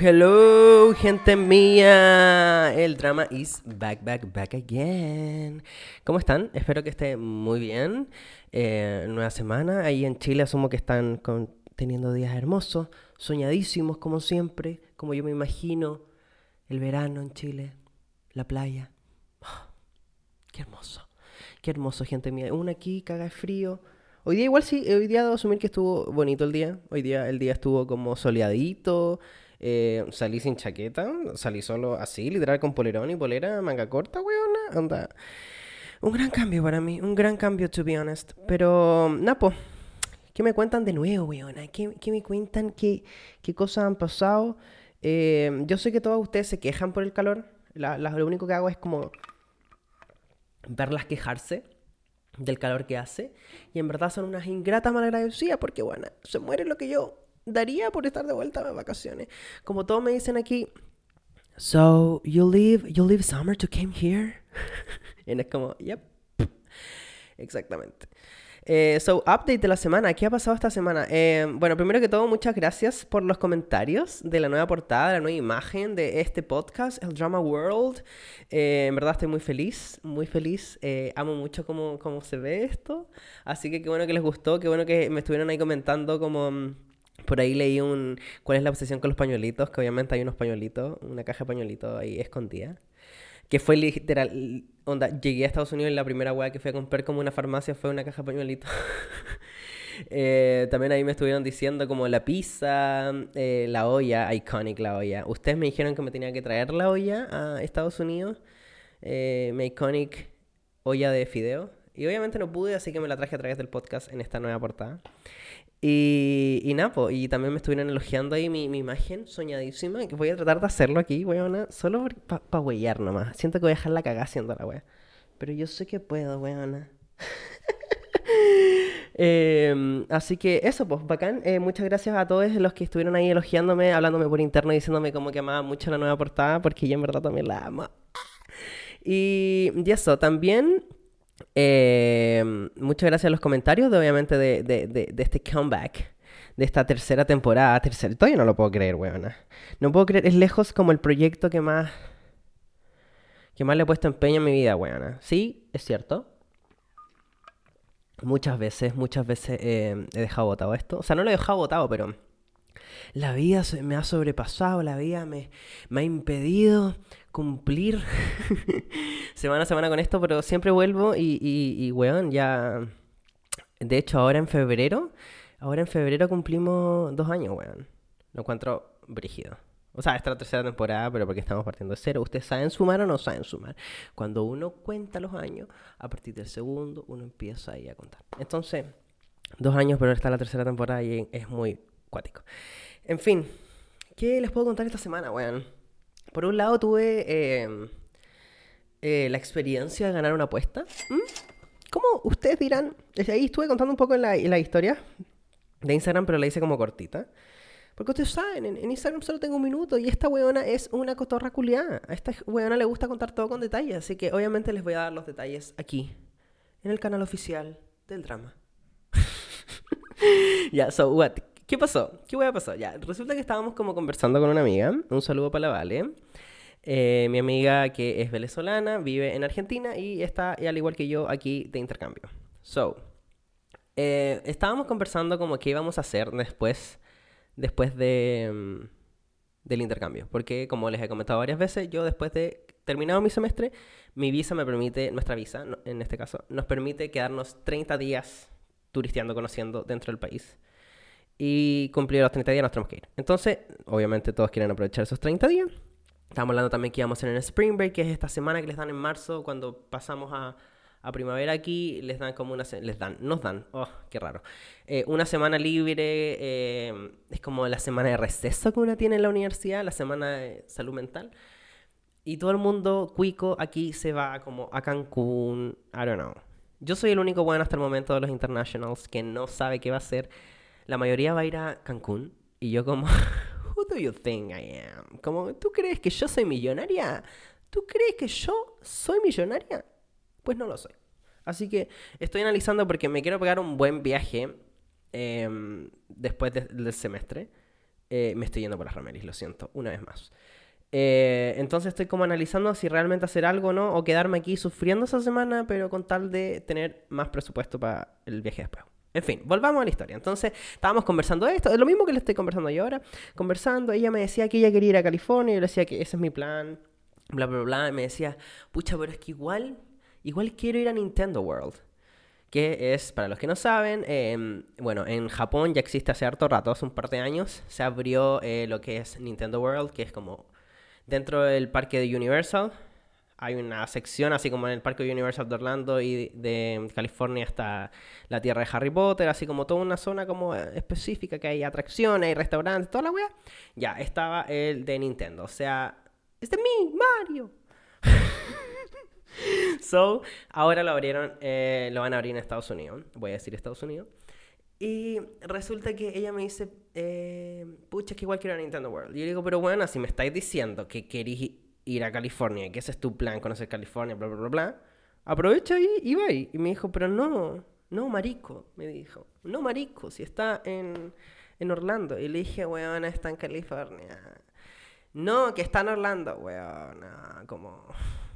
Hello, gente mía. El drama is back, back, back again. ¿Cómo están? Espero que estén muy bien. Eh, nueva semana. Ahí en Chile asumo que están teniendo días hermosos, soñadísimos como siempre, como yo me imagino. El verano en Chile, la playa. qué hermoso. Qué hermoso, gente mía. Una aquí caga de frío. Hoy día igual sí, hoy día debo asumir que estuvo bonito el día. Hoy día el día estuvo como soleadito. Eh, salí sin chaqueta, salí solo así, literal con polerón y polera, manga corta, weona. Anda. Un gran cambio para mí, un gran cambio, to be honest. Pero, Napo, ¿qué me cuentan de nuevo, weona? ¿Qué, me cuentan? ¿Qué, ¿Qué cosas han pasado? Eh, yo sé que todos ustedes se quejan por el calor. lo único que hago es como verlas quejarse del calor que hace. Y en verdad son unas ingratas malagradecidas porque, bueno, se muere lo que yo daría por estar de vuelta de vacaciones. Como todos me dicen aquí, so you leave, you leave summer to come here. y es como, yep, exactamente. Eh, so, update de la semana. ¿Qué ha pasado esta semana? Eh, bueno, primero que todo, muchas gracias por los comentarios de la nueva portada, de la nueva imagen de este podcast, el Drama World. Eh, en verdad estoy muy feliz, muy feliz. amo mucho cómo, cómo se ve esto. Así que qué bueno que les gustó, qué bueno que me estuvieron ahí comentando como... Por ahí leí un... ¿Cuál es la obsesión con los pañuelitos? Que obviamente hay unos pañuelitos, una caja de pañuelitos ahí escondida que fue literal, onda, llegué a Estados Unidos y la primera weá que fui a comprar como una farmacia fue una caja de. Eh, también ahí me estuvieron diciendo como la pizza, eh, la olla, iconic la olla. Ustedes me dijeron que me tenía que traer la olla a Estados Unidos, eh, mi iconic olla de fideo. Y obviamente no pude, así que me la traje a través del podcast en esta nueva portada. Y, y nada, y también me estuvieron elogiando ahí mi, mi, imagen soñadísima, que voy a tratar de hacerlo aquí, weona, solo para pa huellar nomás. Siento que voy a dejar la cagada haciendo la wea. Pero yo sé que puedo, weona. eh, así que eso, pues, bacán. Eh, muchas gracias a todos los que estuvieron ahí elogiándome, hablándome por interno, diciéndome como que amaba mucho la nueva portada, porque yo en verdad también la amo. Y, y eso, también eh, muchas gracias a los comentarios, de, obviamente, de, de, de, este comeback, de esta tercera temporada. Tercera, todavía no lo puedo creer, weona. No puedo creer, es lejos como el proyecto que más. que más le he puesto empeño en mi vida, weona. Sí, es cierto. Muchas veces, muchas veces eh, he dejado botado esto. O sea, no lo he dejado botado, pero. La vida me ha sobrepasado, la vida me, me ha impedido cumplir semana a semana con esto, pero siempre vuelvo y, y, y, weón, ya... De hecho, ahora en febrero, ahora en febrero cumplimos dos años, weón. Lo encuentro brígido. O sea, esta es la tercera temporada, pero porque estamos partiendo de cero. ¿Ustedes saben sumar o no saben sumar? Cuando uno cuenta los años, a partir del segundo, uno empieza ahí a contar. Entonces, dos años, pero esta es la tercera temporada y es muy En fin, ¿qué les puedo contar esta semana, weón? Por un lado tuve em, eh, la experiencia de ganar una apuesta. ¿Mm? ¿Cómo ustedes dirán? Desde ahí estuve contando un poco la, historia de Instagram, pero la hice como cortita. Porque ustedes saben, en, Instagram solo tengo un minuto y esta weona es una cotorra culiada. A esta weona le gusta contar todo con detalles, así que obviamente les voy a dar los detalles aquí, en el canal oficial del drama. Ya, so what? ¿Qué pasó? ¿Qué hueá pasó? Ya, resulta que estábamos como conversando con una amiga. Un saludo para la Vale. Eh, mi amiga que es venezolana, vive en Argentina y está, al igual que yo, aquí de intercambio. So, eh, estábamos conversando como qué íbamos a hacer después, después de, mm, del intercambio. Porque, como les he comentado varias veces, yo después de terminado mi semestre, mi visa me permite, nuestra visa, en este caso, nos permite quedarnos 30 días turisteando, conociendo dentro del país y cumplir los 30 días nos tenemos que ir. Entonces, obviamente todos quieren aprovechar esos 30 días. Estamos hablando también que íbamos a en el Spring Break, que es esta semana que les dan en marzo, cuando pasamos a, a primavera aquí, les dan como una... Les dan, nos dan, oh, qué raro. Eh, una semana libre, eh, es como la semana de receso que uno tiene en la universidad, la semana de salud mental. Y todo el mundo cuico aquí se va como a Cancún, I don't know. Yo soy el único bueno hasta el momento de los internationals que no sabe qué va a hacer la mayoría va a ir a Cancún y yo como, who do you think I am? Como, ¿tú crees que yo soy millonaria? ¿Tú crees que yo soy millonaria? Pues no lo soy. Así que estoy analizando porque me quiero pegar un buen viaje em, después del semestre. Eh, me estoy yendo por las rameris, lo siento, una vez más. Eh, entonces estoy como analizando si realmente hacer algo o no, o quedarme aquí sufriendo esa semana, pero con tal de tener más presupuesto para el viaje después. En fin, volvamos a la historia. Entonces, estábamos conversando esto, es lo mismo que le estoy conversando yo ahora. Conversando, ella me decía que ella quería ir a California, yo le decía que ese es mi plan, bla, bla, bla. Y me decía, pucha, pero es que igual, igual quiero ir a Nintendo World. Que es, para los que no saben, em, bueno, en Japón ya existe hace harto rato, hace un par de años, se abrió eh, lo que es Nintendo World, que es como dentro del parque de Universal. Hay una sección, así como en el parque Universal de Orlando y de California está la tierra de Harry Potter, así como toda una zona como eh, específica que hay atracciones, hay restaurantes, toda la wea. Ya, estaba el de Nintendo, o sea, es de mí, Mario. so, ahora lo abrieron, eh, lo van a abrir en Estados Unidos. Voy a decir Estados Unidos. Y resulta que ella me dice, eh, pucha, es que igual quiero a Nintendo World. Y yo digo, pero bueno, si me estáis diciendo que queréis ir a California, que ese es tu plan, conocer California, bla, bla, bla, bla, aprovecha y, y va. Y me dijo, pero no, no, marico, me dijo. No, marico, si está en, en Orlando. Y le dije, weón, está en California. No, que está en Orlando, weón. como...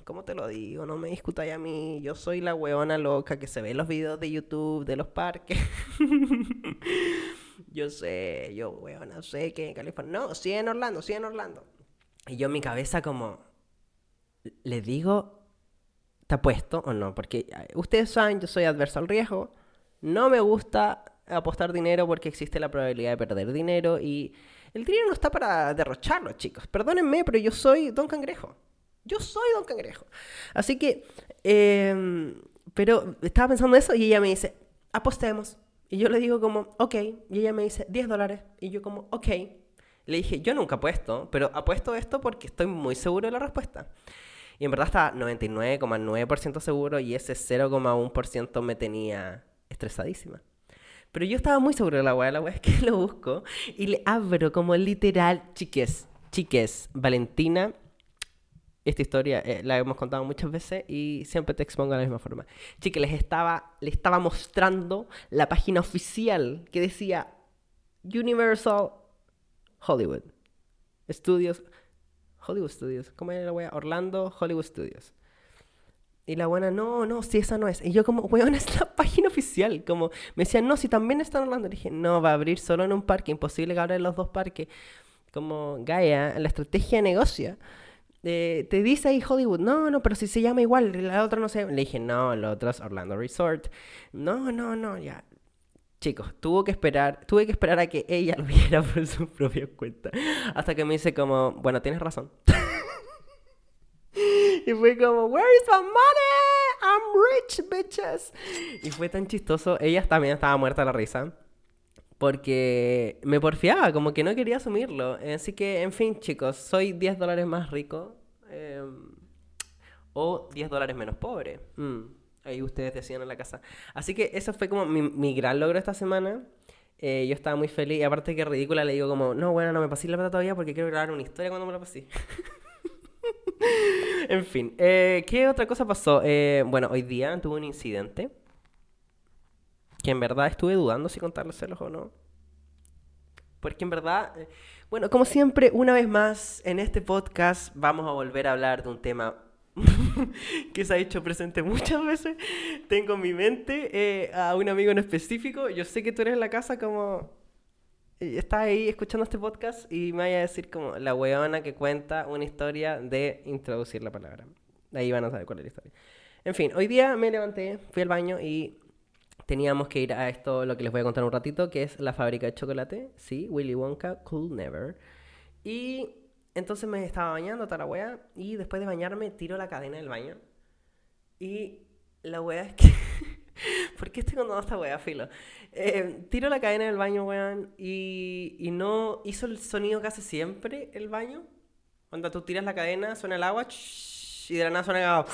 ¿Cómo te lo digo? No me discutáis a mí. Yo soy la weona loca que se ve los videos de YouTube de los parques. yo sé, yo weona, sé que en California. No, sí en Orlando, sí en Orlando. Y yo en mi cabeza como... Le digo, ¿te apuesto o no? Porque ustedes saben, yo soy adverso al riesgo. No me gusta apostar dinero porque existe la probabilidad de perder dinero y el dinero no está para derrocharlo, chicos. Perdónenme, pero yo soy Don Cangrejo. Yo soy Don Cangrejo. Así que, em, pero estaba pensando eso y ella me dice, apostemos. Y yo le digo como, ok. Y ella me dice, 10 dólares. Y yo como, ok. Le dije, yo nunca apuesto, pero apuesto esto porque estoy muy seguro de la respuesta. Y en verdad estaba 99,9% seguro y ese 0,1% me tenía estresadísima. Pero yo estaba muy seguro de la weá, la weá es que lo busco y le abro como literal, chiques, chiques, Valentina esta historia eh, la hemos contado muchas veces y siempre te expongo de la misma forma. Chique, les estaba, les estaba mostrando la página oficial que decía Universal Hollywood Studios. Hollywood Studios. ¿Cómo era la wea? Orlando Hollywood Studios. Y la buena, no, no, si esa no es. Y yo como, weón, es la página oficial. Como, me decían, no, si también está en Orlando. Y dije, no, va a abrir solo en un parque. Imposible que abra en los dos parques. Como, Gaia, la estrategia de negocio te dice ahí Hollywood, no, no, pero si se llama igual, la otra no sé. Le dije, no, la otra es Orlando Resort. No, no, no, ya. Chicos, tuvo que esperar, tuve que esperar a que ella lo viera por su propia cuenta. Hasta que me dice como, bueno, tienes razón. y fue como, where is my money? I'm rich, bitches. Y fue tan chistoso. Ella también estaba muerta de la risa porque me porfiaba, como que no quería asumirlo. Así que, en fin, chicos, soy 10 dólares más rico em, o 10 dólares menos pobre. Mm, ahí ustedes decían en la casa. Así que eso fue como mi, gran logro esta semana. Eh, yo estaba muy feliz y aparte que ridícula le digo como, no, bueno, no me pasé la plata todavía porque quiero grabar una historia cuando me la pasé. en fin, eh, ¿qué otra cosa pasó? Eh, bueno, hoy día tuve un incidente que en verdad estuve dudando si contárselos o no. Porque en verdad, bueno, como siempre, una vez más en este podcast vamos a volver a hablar de un tema que se ha hecho presente muchas veces. Tengo en mi mente eh, a un amigo en específico. Yo sé que tú eres en la casa como... Eh, estás ahí escuchando este podcast y me vaya a decir como la weona que cuenta una historia de introducir la palabra. Ahí van a saber cuál es la historia. En fin, hoy día me levanté, fui al baño y teníamos que ir a esto, lo que les voy a contar un ratito, que es la fábrica de chocolate. Sí, Willy Wonka, Cool Never. Y entonces me estaba bañando, toda la y después de bañarme tiro la cadena del baño. Y la wea es que... ¿Por qué estoy contando esta wea, filo? Eh, tiro la cadena del baño, weón, y, y no hizo el sonido que hace siempre el baño. Cuando tú tiras la cadena, suena el agua, y de la nada suena el agua.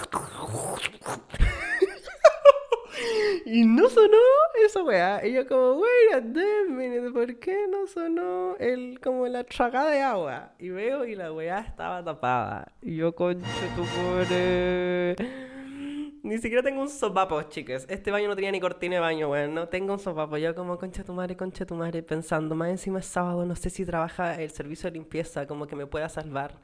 Y no sonó esa weá. Y yo como, wait a minute, ¿por qué no sonó el, como la tragada de agua? Y veo y la weá estaba tapada. Y yo, concha tu pobre. Ni siquiera tengo un sopapo, chicos. Este baño no tenía ni cortina de baño, weón. No tengo un sopapo. Yo como concha tu madre, concha tu madre, pensando, más encima es sábado, no sé si trabaja el servicio de limpieza, como que me pueda salvar.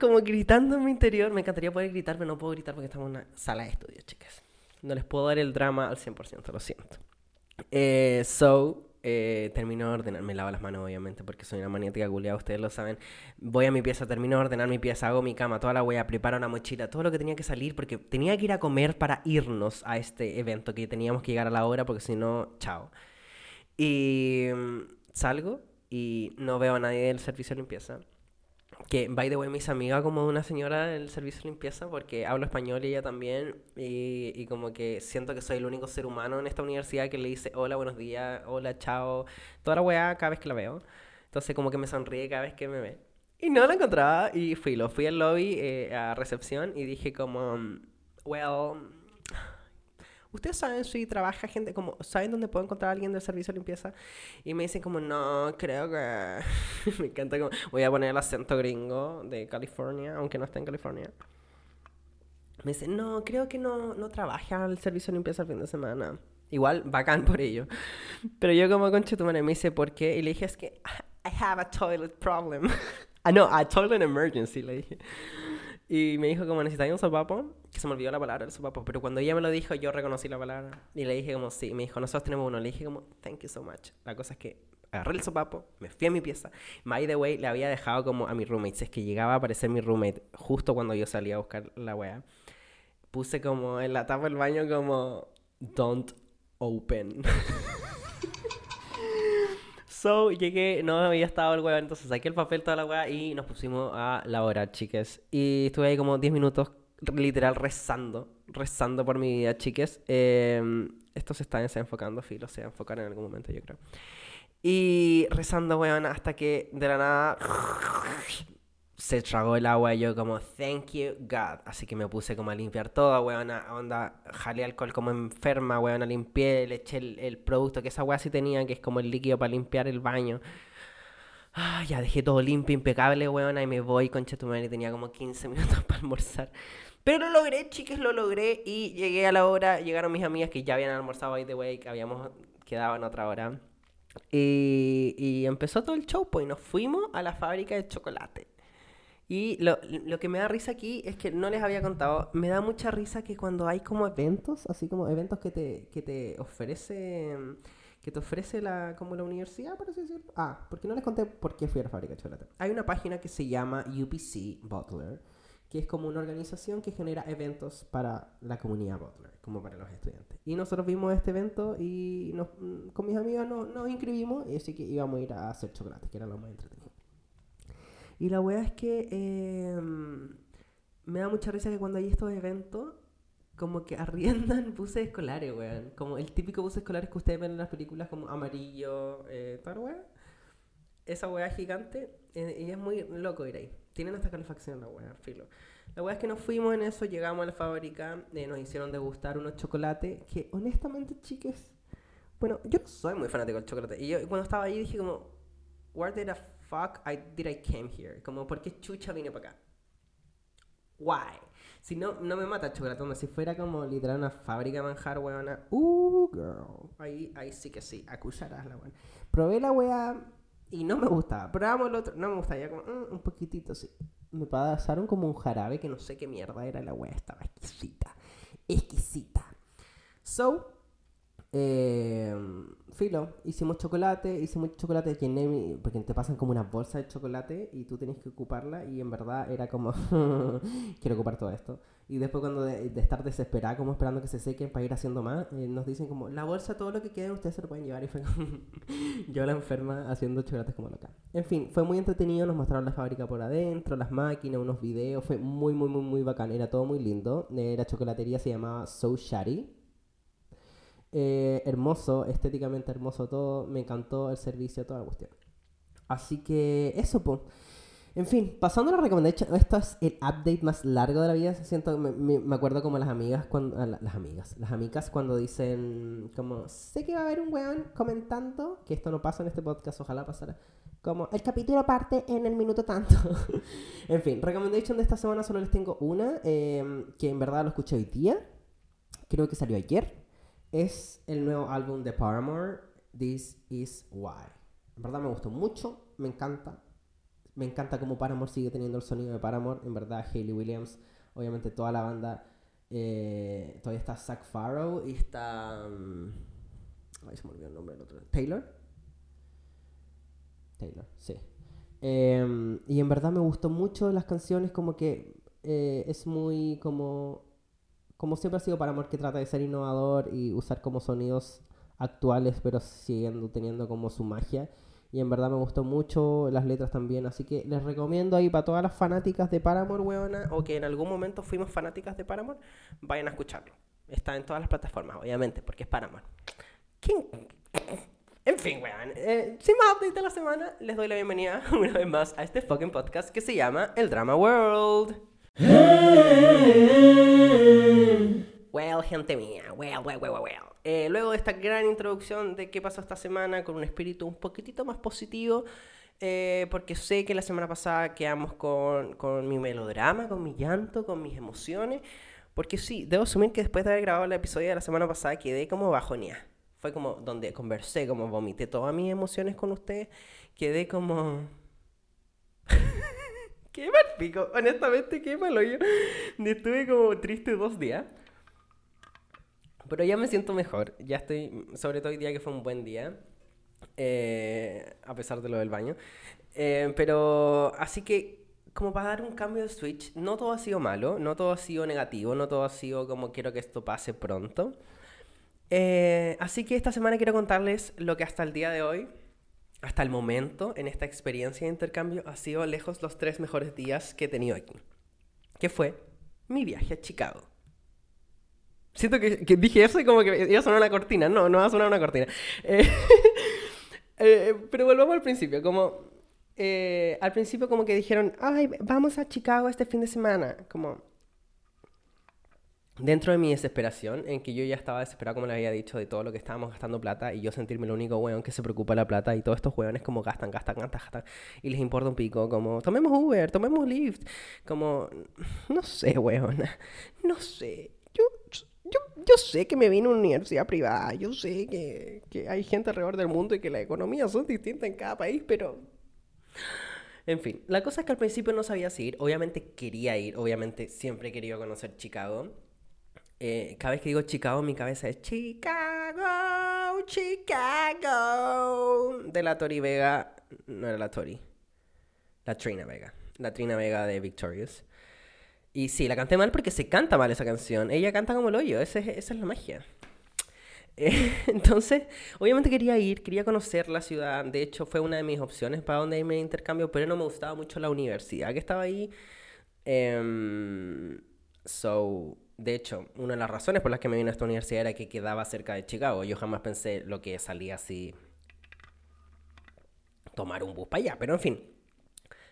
Como gritando en mi interior. Me encantaría poder gritar, pero no puedo gritar porque estamos en una sala de estudio, chicas. No les puedo dar el drama al 100%, lo siento. Eh, so, eh, termino de ordenar, me lavo las manos obviamente porque soy una maniática culiada, ustedes lo saben. Voy a mi pieza, termino de ordenar mi pieza, hago mi cama, toda la wea, preparo una mochila, todo lo que tenía que salir porque tenía que ir a comer para irnos a este evento que teníamos que llegar a la hora porque si no, chao. Y mm, salgo y no veo a nadie del servicio de limpieza. Que, by the way, mis amigas como una señora del servicio de limpieza porque hablo español y ella también. Y, y como que siento que soy el único ser humano en esta universidad que le dice hola, buenos días, hola, chao. Toda la weá cada vez que la veo. Entonces como que me sonríe cada vez que me ve. Y no la encontraba y fui, lo fui al lobby eh, a recepción y dije como, well, ¿Ustedes saben si trabaja gente como, saben dónde puedo encontrar a alguien del servicio de limpieza? Y me dicen como, no, creo que... me encanta como, voy a poner el acento gringo de California, aunque no esté en California. Me dicen, no, creo que no, no trabaja el servicio de limpieza el fin de semana. Igual, bacán por ello. Pero yo como concha tu madre me dice, ¿por qué? Y le dije, es que I have a toilet problem. ah, no, a toilet emergency, le dije. Y me dijo como necesitáis un sopapo, que se me olvidó la palabra el sopapo, pero cuando ella me lo dijo yo reconocí la palabra y le dije como sí, me dijo nosotros tenemos uno, le dije como thank you so much. La cosa es que agarré el sopapo, me fui a mi pieza, by the way le había dejado como a mi roommate, si es que llegaba a aparecer mi roommate justo cuando yo salía a buscar la wea, puse como en la tapa del baño como don't open. So, llegué, no había estado el weón, entonces saqué el papel, toda la weá y nos pusimos a laborar, chiques. Y estuve ahí como 10 minutos, literal, rezando, rezando por mi vida, chiques. Eh, esto se está desenfocando, filo, se va a enfocar en algún momento, yo creo. Y rezando, weón, hasta que de la nada se tragó el agua y yo como, thank you God. Así que me puse como a limpiar todo, weón, onda, jalé alcohol como enferma, weón, limpié, le eché el, producto que esa weá sí tenía, que es como el líquido para limpiar el baño. Ah, ya dejé todo limpio, impecable, weón, y me voy, concha tu madre, tenía como 15 minutos para almorzar. Pero lo logré, chicas, lo logré y llegué a la hora, llegaron mis amigas que ya habían almorzado ahí de way, que habíamos quedado en otra hora. Y, y empezó todo el show, pues, y nos fuimos a la fábrica de chocolate. Y lo, lo, que me da risa aquí es que no les había contado, me da mucha risa que cuando hay como eventos, así como eventos que te, que te ofrece que te ofrece la, como la universidad, por así decirlo. Ah, porque no les conté por qué fui a la fábrica de chocolate. Hay una página que se llama UPC Butler, que es como una organización que genera eventos para la comunidad Butler, como para los estudiantes. Y nosotros vimos este evento y nos, con mis amigas nos, nos inscribimos y así que íbamos a ir a hacer chocolate, que era lo más entretenido. Y la weá es que em, me da mucha risa que cuando hay estos eventos, como que arriendan buses escolares, weón. Como el típico bus escolar que ustedes ven en las películas, como amarillo, eh, tal weá. Esa weá gigante, eh, y es muy loco ir ahí. Tienen hasta calefacción la weá, filo. La weá es que nos fuimos en eso, llegamos a la fábrica, eh, nos hicieron degustar unos chocolates que, honestamente, chiques, bueno, yo soy muy fanático del chocolate. Y yo cuando estaba ahí dije como, did I fuck I, did I came here? Como, ¿por qué chucha vine para acá? Why? Si no, no me mata el chocolate. Si fuera como literal una fábrica de manjar, weona. Uh, girl. Ahí, ahí sí que sí. Acusarás la weona. Probé la wea y no me gustaba. Probamos el otro. No me gustaba. Ya como, mm, un poquitito, sí. Me pasaron como un jarabe que no sé qué mierda era la wea. Estaba exquisita. Exquisita. So, eh, filo, hicimos chocolate, hicimos chocolate, llené porque te pasan como una bolsa de chocolate y tú tienes que ocuparla y en verdad era como, quiero ocupar todo esto. Y después cuando de, estar desesperada, como esperando que se sequen para ir haciendo más, eh, nos dicen como, la bolsa, todo lo que quede, ustedes se lo pueden llevar. Y fue yo la enferma haciendo chocolates como loca. En fin, fue muy entretenido, nos mostraron la fábrica por adentro, las máquinas, unos videos, fue muy, muy, muy, muy bacán, era todo muy lindo. Eh, la chocolatería se llamaba So Shady eh, hermoso, estéticamente hermoso todo, me encantó el servicio, toda la cuestión. Así que eso, pues. En fin, pasando a la recomendación, esto es el update más largo de la vida. Siento, me, me, acuerdo como las amigas, cuando, las amigas, las amigas cuando dicen como, sé que va a haber un weón comentando, que esto no pasa en este podcast, ojalá pasara, Como el capítulo parte en el minuto tanto. en fin, recommendation de esta semana solo les tengo una, eh, que en verdad lo escuché hoy día. Creo que salió ayer. Es el nuevo álbum de Paramore, This Is Why. En verdad me gustó mucho, me encanta. Me encanta cómo Paramore sigue teniendo el sonido de Paramore. En verdad, Hayley Williams, obviamente toda la banda. Eh, todavía está Zach Farrow y está. Um, ay, se me olvidó el nombre del otro. Taylor. Taylor, sí. Em, y en verdad me gustó mucho las canciones, como que eh, es muy como. Como siempre ha sido Paramore que trata de ser innovador y usar como sonidos actuales, pero siguiendo teniendo como su magia. Y en verdad me gustó mucho las letras también. Así que les recomiendo ahí para todas las fanáticas de Paramore, weona, o que en algún momento fuimos fanáticas de Paramore, vayan a escucharlo. Está en todas las plataformas, obviamente, porque es Paramore. ¿Quién? En fin, weón. Eh, sin más update de la semana, les doy la bienvenida una vez más a este fucking podcast que se llama El Drama World. Well, gente mía, well, well, well, well. Eh, luego de esta gran introducción de qué pasó esta semana con un espíritu un poquitito más positivo, eh, porque sé que la semana pasada quedamos con, con mi melodrama, con mi llanto, con mis emociones, porque sí, debo asumir que después de haber grabado el episodio de la semana pasada quedé como bajonía fue como donde conversé, como vomité todas mis emociones con ustedes, quedé como... qué mal pico, honestamente, qué malo yo. Estuve como triste dos días. Pero ya me siento mejor, ya estoy, sobre todo hoy día que fue un buen día, eh, a pesar de lo del baño. Eh, pero así que, como para dar un cambio de switch, no todo ha sido malo, no todo ha sido negativo, no todo ha sido como quiero que esto pase pronto. Eh, así que esta semana quiero contarles lo que hasta el día de hoy, hasta el momento, en esta experiencia de intercambio, ha sido lejos los tres mejores días que he tenido aquí. Que fue mi viaje a Chicago. Siento que, dije eso y como que iba a sonar una cortina. No, no va a sonar una cortina. Eh, eh, pero volvamos al principio. Como al principio como que dijeron, ay, vamos a Chicago este fin de semana. Como, dentro de mi desesperación, en que yo ya estaba desesperado, como les había dicho, de todo lo que estábamos gastando plata y yo sentirme el único weón que se preocupa de la plata y todos estos weones como gastan, gastan, gastan, gastan y les importa un pico, como tomemos Uber, tomemos Lyft, como no sé, weón, no sé. Yo, yo, yo sé que me vine a una universidad privada, yo sé que, que hay gente alrededor del mundo y que las economías son distintas en cada país, pero... En fin, la cosa es que al principio no sabía si ir, obviamente quería ir, obviamente siempre he querido conocer Chicago, eh, cada vez que digo Chicago, mi cabeza es Chicago, Chicago. De la Tori Vega, no era la Tori, la Trina Vega, la Trina Vega de Victorious. Y sí, la canté mal porque se canta mal esa canción. Ella canta como el hoyo, esa es, esa es la magia. Eh, entonces, obviamente quería ir, quería conocer la ciudad. De hecho, fue una de mis opciones para donde irme de intercambio, pero no me gustaba mucho la universidad que estaba ahí. Um, so, de hecho, una de las razones por las que me vine a esta universidad era que quedaba cerca de Chicago. Yo jamás pensé lo que salía así tomar un bus para allá, pero en fin.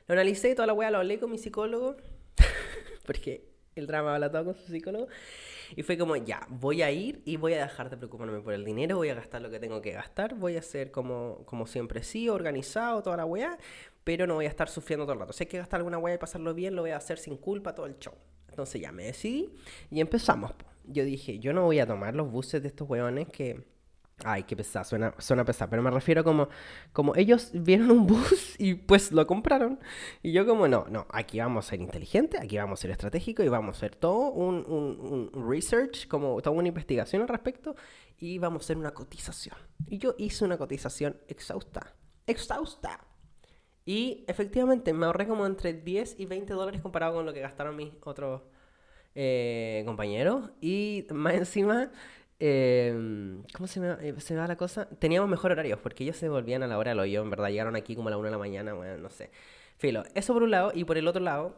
Lo analicé, toda la weá lo hablé con mi psicólogo, porque el drama habla todo con su psicólogo, y fue como, ya, voy a ir y voy a dejar de preocuparme por el dinero, voy a gastar lo que tengo que gastar, voy a ser como, como siempre sí, organizado, toda la weá, pero no voy a estar sufriendo todo el rato. Si hay que gastar alguna weá y pasarlo bien, lo voy a hacer sin culpa todo el show. Entonces ya me decidí y empezamos. Yo dije, yo no voy a tomar los buses de estos weones que... Ay, qué pesado, suena, suena pesado, pero me refiero como, como ellos vieron un bus y pues lo compraron. Y yo como, no, no, aquí vamos a ser inteligentes, aquí vamos a ser estratégicos y vamos a hacer todo un, un, un research, como toda una investigación al respecto y vamos a hacer una cotización. Y yo hice una cotización exhausta, exhausta. Y efectivamente me ahorré como entre 10 y 20 dólares comparado con lo que gastaron mis otros eh, compañeros. Y más encima, em, ¿cómo se me, eh, se va la cosa? Teníamos mejor horarios porque ellos se volvían a la hora del hoyo. En verdad, llegaron aquí como a la 1 de la mañana, bueno, no sé. Filo, eso por un lado. Y por el otro lado,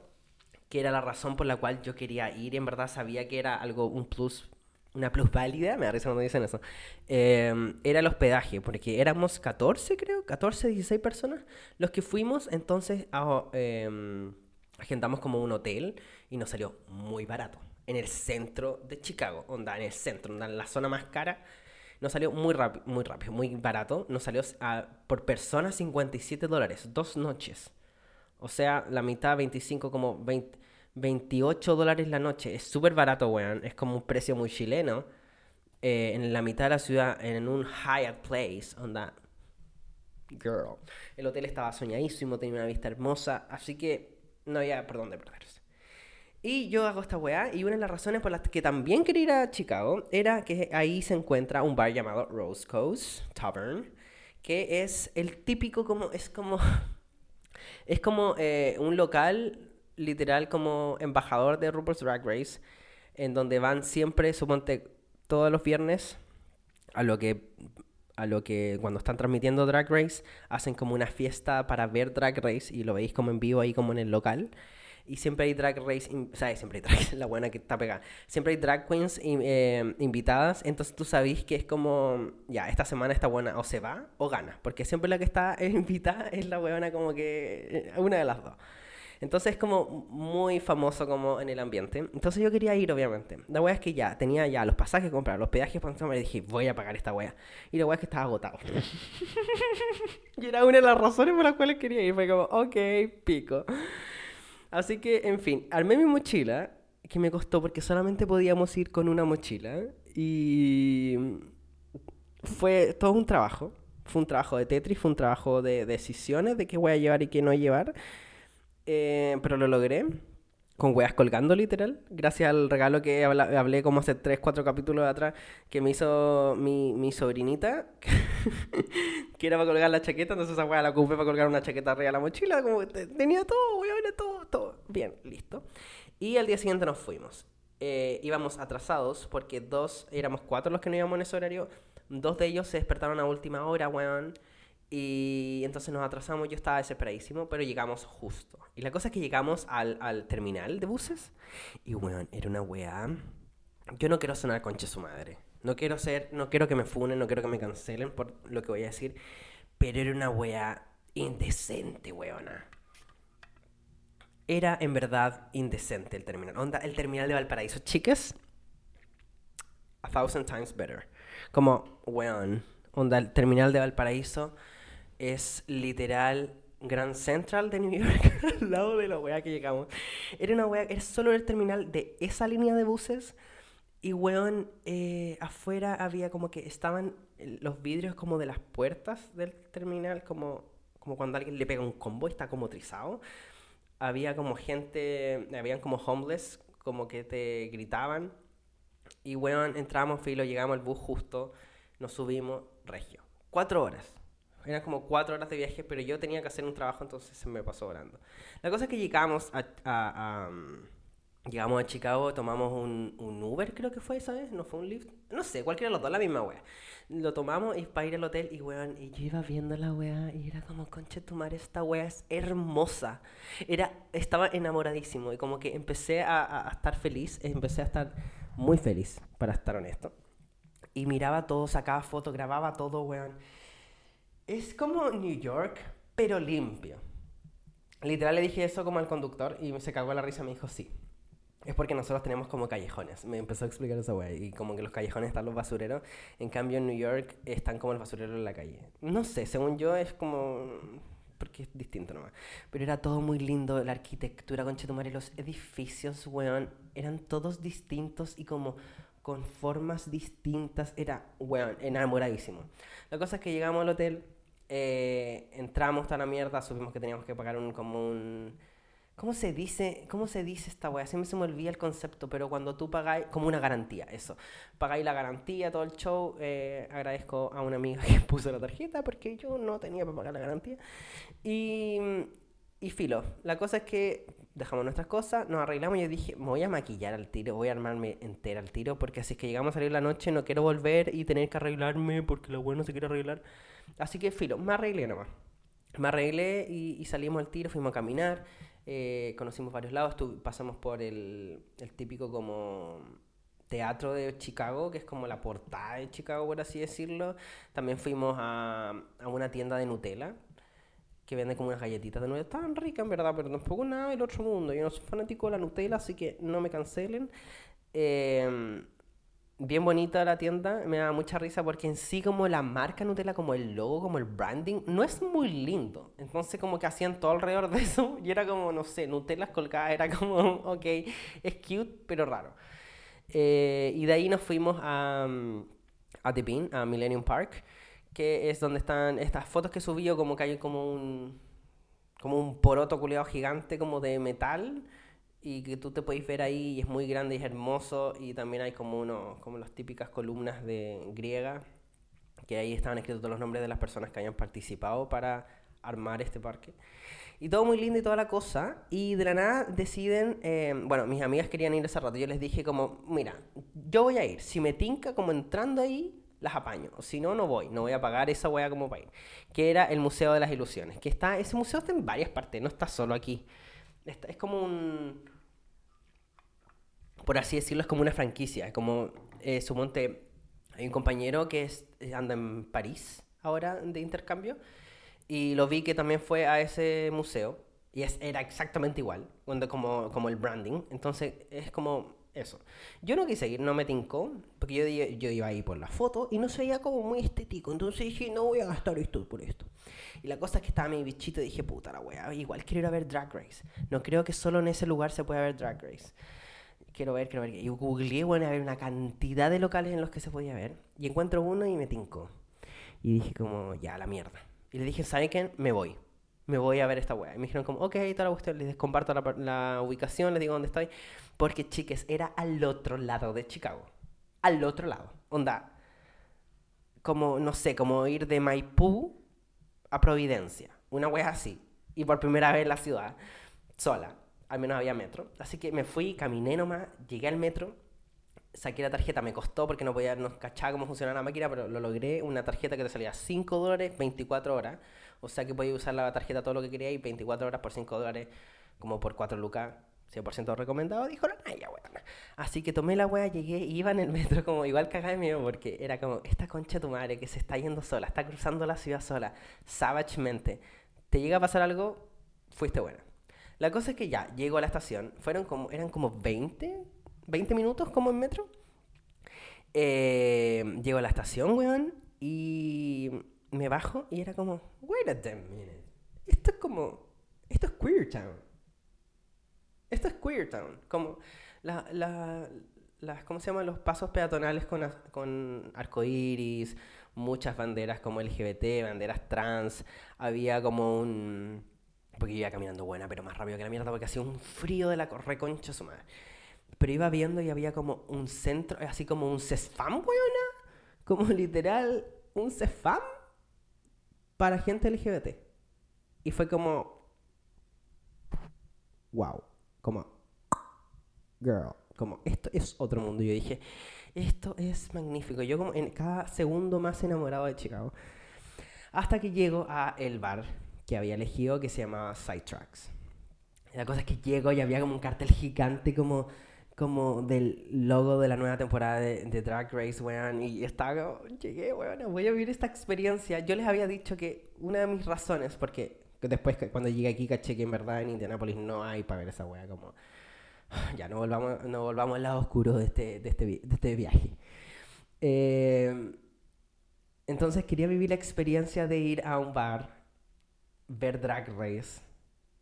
que era la razón por la cual yo quería ir, en verdad sabía que era algo, un plus una plusválida, me da risa cuando dicen eso, em, era el hospedaje, porque éramos 14, creo, 14, 16 personas los que fuimos, entonces ah, em, agendamos como un hotel y nos salió muy barato, en el centro de Chicago, onda, en el centro, onda, en la zona más cara, Nos salió muy muy rápido, muy barato. Nos salió a, por persona 57 dólares, dos noches. O sea, la mitad, 25, como 20, 28 dólares la noche. Es súper barato, weón. Es como un precio muy chileno. Eh, en la mitad de la ciudad, en un Hyatt Place, onda. Girl. El hotel estaba soñadísimo, tenía una vista hermosa, así que no había por dónde perderse. Y yo hago esta weá, y una de las razones por las que también quería ir a Chicago era que ahí se encuentra un bar llamado Rose Coast Tavern, que es el típico como, es como, es como eh, un local literal como embajador de RuPaul's Drag Race, en donde van siempre, suponte, todos los viernes, a lo que a lo que cuando están transmitiendo Drag Race hacen como una fiesta para ver Drag Race y lo veis como en vivo ahí como en el local. Y siempre hay drag race, o sea, siempre hay drag, la buena que está pegada, siempre hay drag queens eh, invitadas, entonces tú sabes que es como, ya, esta semana está buena, o se va o gana, porque siempre la que está invitada es la buena como que, eh, una de las dos. Entonces es como muy famoso como en el ambiente. Entonces yo quería ir, obviamente. La wea es que ya tenía ya los pasajes comprados, los peajes para y dije, voy a pagar esta wea. Y la wea es que estaba agotado. y era una de las razones por las cuales quería ir. Fue como, ok, pico. Así que, en fin, armé mi mochila, que me costó porque solamente podíamos ir con una mochila. Y fue todo un trabajo. Fue un trabajo de Tetris, fue un trabajo de decisiones de qué voy a llevar y qué no llevar. Eh, pero lo logré. Con weas colgando, literal. Gracias al regalo que hablé como hace 3, 4 capítulos atrás que me hizo mi, mi sobrinita. que era para colgar la chaqueta. Entonces esa wea la ocupé para colgar una chaqueta arriba de la mochila. Como tenía todo, weón, todo, todo. Bien, listo. Y al día siguiente nos fuimos. Eh, íbamos atrasados porque dos, éramos cuatro los que no íbamos en ese horario. Dos de ellos se despertaron a última hora, weón. Y entonces nos atrasamos, yo estaba desesperadísimo, pero llegamos justo. Y la cosa es que llegamos al, al terminal de buses y, bueno, era una weá. Yo no quiero sonar conche su madre. No quiero ser, no quiero que me funen, no quiero que me cancelen por lo que voy a decir. Pero era una weá indecente, weona. Era en verdad indecente el terminal. Onda, el terminal de Valparaíso. Chicas, a thousand times better. Como, weón. Onda, el terminal de Valparaíso es literal Grand Central de New York, al lado de la weá que llegamos. Era una weá, era solo el terminal de esa línea de buses. Y weón, eh, afuera había como que estaban los vidrios como de las puertas del terminal, como, como cuando alguien le pega un combo y está como trizado. Había como gente, habían como homeless, como que te gritaban. Y weón, entramos, filo, llegamos al bus justo, nos subimos, regio. Cuatro horas eran como cuatro horas de viaje, pero yo tenía que hacer un trabajo, entonces se me pasó volando. La cosa es que llegamos a, mm, llegamos a Chicago, tomamos un, un, Uber, creo que fue esa vez, no fue un Lyft, no sé, cualquiera de los dos, la misma wea. Lo tomamos y para ir al hotel y weón, y yo iba viendo la wea y era como, conche tu madre, esta wea es hermosa. Era, estaba enamoradísimo y como que empecé a, a estar feliz, empecé a estar muy feliz, para estar honesto. Y miraba todo, sacaba fotos, grababa todo, weón es como New York, pero limpio. Literal le dije eso como al conductor y se cagó la risa me dijo sí. Es porque nosotros tenemos como callejones. Me empezó a explicar esa wey. Y como que los callejones están los basureros. En cambio en New York están como el basurero en la calle. No sé, según yo es como... Porque es distinto nomás. Pero era todo muy lindo. La arquitectura, con y los edificios, weón. Eran todos distintos y como con formas distintas. Era, weón, enamoradísimo. La cosa es que llegamos al hotel eh, entramos a la mierda, supimos que teníamos que pagar un, como un... ¿Cómo se dice? ¿Cómo se dice esta weá? Siempre se me olvida el concepto, pero cuando tú pagáis, como una garantía, eso. Pagáis la garantía, todo el show. Eh, agradezco a una amiga que puso la tarjeta porque yo no tenía para pagar la garantía. Y, y filo, la cosa es que dejamos nuestras cosas, nos arreglamos y yo dije, me voy a maquillar al tiro, voy a armarme entera al tiro porque así es que llegamos a salir la noche, no quiero volver y tener que arreglarme porque la weá no se quiere arreglar. Así que filo, me arreglé nomás. Me arreglé y, salimos al tiro, fuimos a caminar, eh, conocimos varios lados, pasamos por el, el típico como teatro de Chicago, que es como la portada de Chicago, por así decirlo. También fuimos a, a una tienda de Nutella, que vende como unas galletitas de Nutella. Estaban ricas, en verdad, pero tampoco nada del otro mundo. Yo no soy fanático de la Nutella, así que no me cancelen. Eh, bien bonita la tienda, me da mucha risa porque en sí como la marca Nutella, como el logo, como el branding, no es muy lindo. Entonces como que hacían todo alrededor de eso y era como, no sé, Nutella colgadas, era como, ok, es cute, pero raro. Eh, y de ahí nos fuimos a, mm, a The Bean, a Millennium Park, que es donde están estas fotos que subí yo, como que hay como un, como un poroto culeado gigante como de metal y que tú te podéis ver ahí y es muy grande y es hermoso y también hay como uno, como las típicas columnas de griega que ahí estaban escritos todos los nombres de las personas que hayan participado para armar este parque. Y todo muy lindo y toda la cosa. Y de la nada deciden, eh, bueno, mis amigas querían ir ese rato. Yo les dije como, mira, yo voy a ir. Si me tinca como entrando ahí, las apaño. Si no, no voy. No voy a pagar esa wea como para ir. Que era el Museo de las Ilusiones. Que está, ese museo está en varias partes, no está solo aquí. Es como un por así decirlo, es como una franquicia. Como, eh, sumonte, hay un compañero que es, eh, anda en París ahora de intercambio y lo vi que también fue a ese museo y es, era exactamente igual, cuando, como, como el branding. Entonces es como eso. Yo no quise ir, no me tincó, porque yo, iba ahí por la foto y no se veía como muy estético. Entonces dije, no voy a gastar esto por esto. Y la cosa es que estaba mi bichito y dije, puta la wea, igual quiero ir a ver Drag Race. No creo que solo en ese lugar se pueda ver Drag Race quiero ver, quiero ver. Y googleé, bueno, había una cantidad de locales en los que se podía ver. Y encuentro uno y me tincó. Y dije como, ya, la mierda. Y le dije, ¿saben qué? Me voy. Me voy a ver esta weá. Y me dijeron como, ok, toda la cuestión. Les comparto la, ubicación, les digo dónde estoy. Porque, chiques, era al otro lado de Chicago. Al otro lado. Onda. Como, no sé, como ir de Maipú a Providencia. Una weá así. Y por primera vez en la ciudad. Sola al menos había metro. Así que me fui, caminé nomás, llegué al metro, saqué la tarjeta, me costó porque no podía, no cachaba cómo funcionaba la máquina, pero lo logré, una tarjeta que te salía 5 dólares, 24 horas, o sea que podía usar la tarjeta todo lo que quería y 24 horas por 5 dólares, como por 4 lucas, 100% recomendado, dijo, no, ya, weón. Así que tomé la weá, llegué, y iba en el metro como igual cagada de miedo, porque era como, esta concha de tu madre que se está yendo sola, está cruzando la ciudad sola, savagemente, te llega a pasar algo, fuiste buena. La cosa es que ya, llego a la estación. Fueron como, eran como 20, 20 minutos como en metro. Eh, llego a la estación, weón, y me bajo y era como, wait a minute. Esto es como, esto es Queer Town. Esto es Queer Town. Como la, la, las, ¿cómo se llaman? Los pasos peatonales con, con arcoíris, muchas banderas como LGBT, banderas trans. Había como un porque iba caminando buena, pero más rápido que la mierda, porque hacía un frío de la reconcha su madre. Pero iba viendo y había como un centro, así como un CESFAM, weona. Como literal, un CESFAM para gente LGBT. Y fue como. Wow. Como. Girl. Como, esto es otro mundo. Yo dije, esto es magnífico. Yo, como en cada segundo más enamorado de Chicago. Hasta que llego a el bar que había elegido que se llamaba Sidetracks. La cosa es que llego y había como un cartel gigante como, como del logo de la nueva temporada de, Drag Race, weón. Y estaba como, llegué, weón, voy a vivir esta experiencia. Yo les había dicho que una de mis razones, porque después cuando llegué aquí caché que en verdad en Indianapolis no hay para ver esa weá, como... Ya no volvamos, no volvamos al lado oscuro de este, de este, de este viaje. Eh, entonces quería vivir la experiencia de ir a un bar ver Drag Race.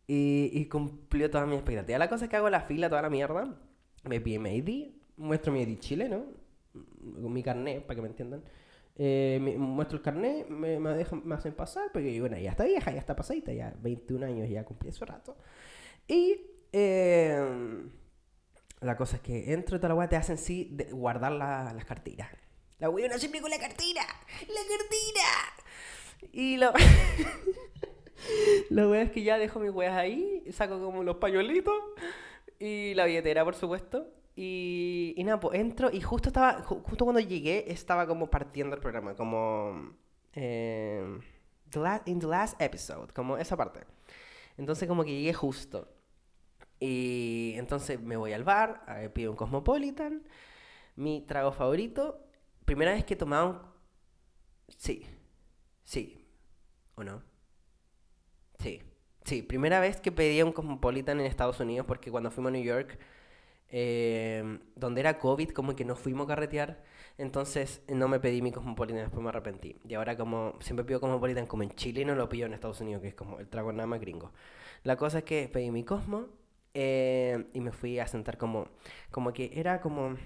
Y, y cumplió todas mis expectativas. La cosa es que hago la fila, toda la mierda. Me pide mi ID, muestro mi ID chileno, con mi carnet, para que me entiendan. Eh, muestro el carnet, me, me, dejan, me hacen pasar, porque bueno, ya está vieja, ya está pasadita, ya 21 años, ya cumplí ese rato. Y eh, la cosa es que entro y toda la weá te hacen sí de guardar la, las carteras. La weá siempre con la cartera, la cartera. Y lo... La wea es que ya dejo mis weas ahí, saco como los pañuelitos y la billetera, por supuesto. Y, y nada, pues entro y justo estaba, justo cuando llegué, estaba como partiendo el programa, como eh, the last, in the last episode, como esa parte. Entonces como que llegué justo. Y entonces me voy al bar, pido un Cosmopolitan, mi trago favorito. Primera vez que tomaba un... Sí, sí, ¿o no? Sí, sí, primera vez que pedía un Cosmopolitan en Estados Unidos porque cuando fuimos a New York eh, donde era COVID, como que nos fuimos a carretear. Entonces no me pedí mi Cosmopolitan, después me arrepentí. Y ahora como siempre pido Cosmopolitan como en Chile no lo pido en Estados Unidos, que es como el trago nada más gringo. La cosa es que pedí mi Cosmo eh, y me fui a sentar como, como que era como,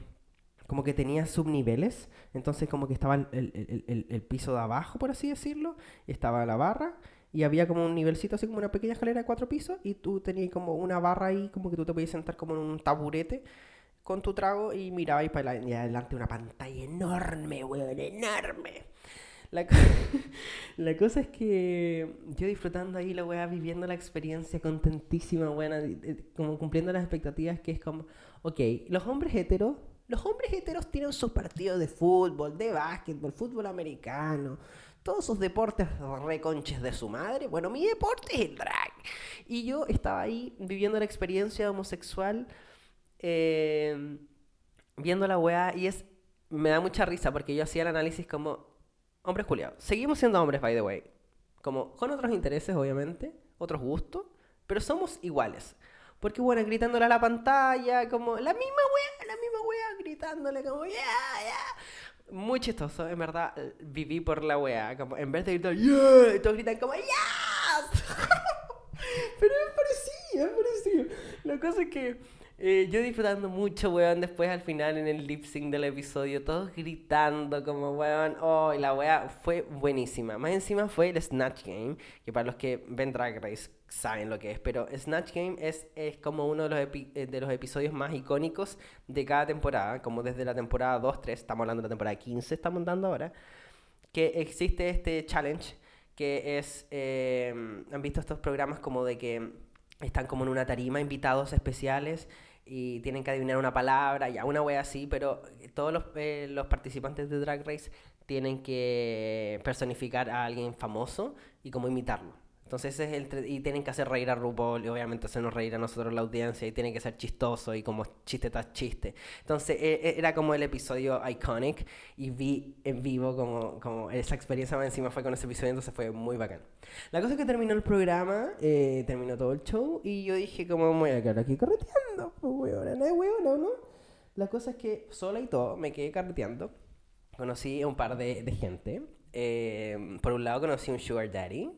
como que tenía subniveles. Entonces como que estaba el, el, el, el piso de abajo, por así decirlo, y estaba la barra y había como un nivelcito así como una pequeña escalera de cuatro pisos y tú tenías como una barra ahí como que tú te podías sentar como en un taburete con tu trago y mirabais para adelante una pantalla enorme, weón, enorme. La, la, cosa es que yo disfrutando ahí la weá, viviendo la experiencia contentísima, buena, como cumpliendo las expectativas, que es como, ok, los hombres heteros, los hombres heteros tienen sus partidos de fútbol, de básquetbol, fútbol americano, todos sus deportes reconches de su madre. Bueno, mi deporte es el drag. Y yo estaba ahí viviendo la experiencia homosexual, eh, viendo la weá, y es. Me da mucha risa porque yo hacía el análisis como. Hombres culiados. Seguimos siendo hombres, by the way. Como con otros intereses, obviamente, otros gustos, pero somos iguales. Porque, bueno, gritándole a la pantalla, como la misma wea, la misma wea, gritándole como, ya, ya muy chistoso, en verdad, viví por la wea. Como, en vez de gritar, ¡Yeah! Todos gritan como, ¡Yes! Pero me parecía, me parecía. La cosa es que eh, yo disfrutando mucho, weón, después al final en el lip sync del episodio, todos gritando como, weón, oh, y la wea fue buenísima. Más encima fue el Snatch Game, que para los que ven Drag Race saben lo que es, pero Snatch Game es, es como uno de los, eh, de los episodios más icónicos de cada temporada, como desde la temporada 2, 3, estamos hablando de la temporada 15, estamos dando ahora, que existe este challenge que es, eh, han visto estos programas como de que están como en una tarima invitados especiales y tienen que adivinar una palabra, ya una wea así, pero todos los, eh, los participantes de Drag Race tienen que personificar a alguien famoso y como imitarlo. Entonces es el y tienen que hacer reír a RuPaul y obviamente hacernos reír a nosotros la audiencia y tiene que ser chistoso y como chiste tras chiste. Entonces e, e, era como el episodio iconic y vi en vivo como, como esa experiencia más encima fue con ese episodio, entonces fue muy bacán. La cosa es que terminó el programa, eh, terminó todo el show y yo dije como voy a quedar aquí carreteando, pues no es huevo, no, La cosa es que sola y todo me quedé carreteando, conocí a un par de, de gente. Eh, por un lado conocí un sugar daddy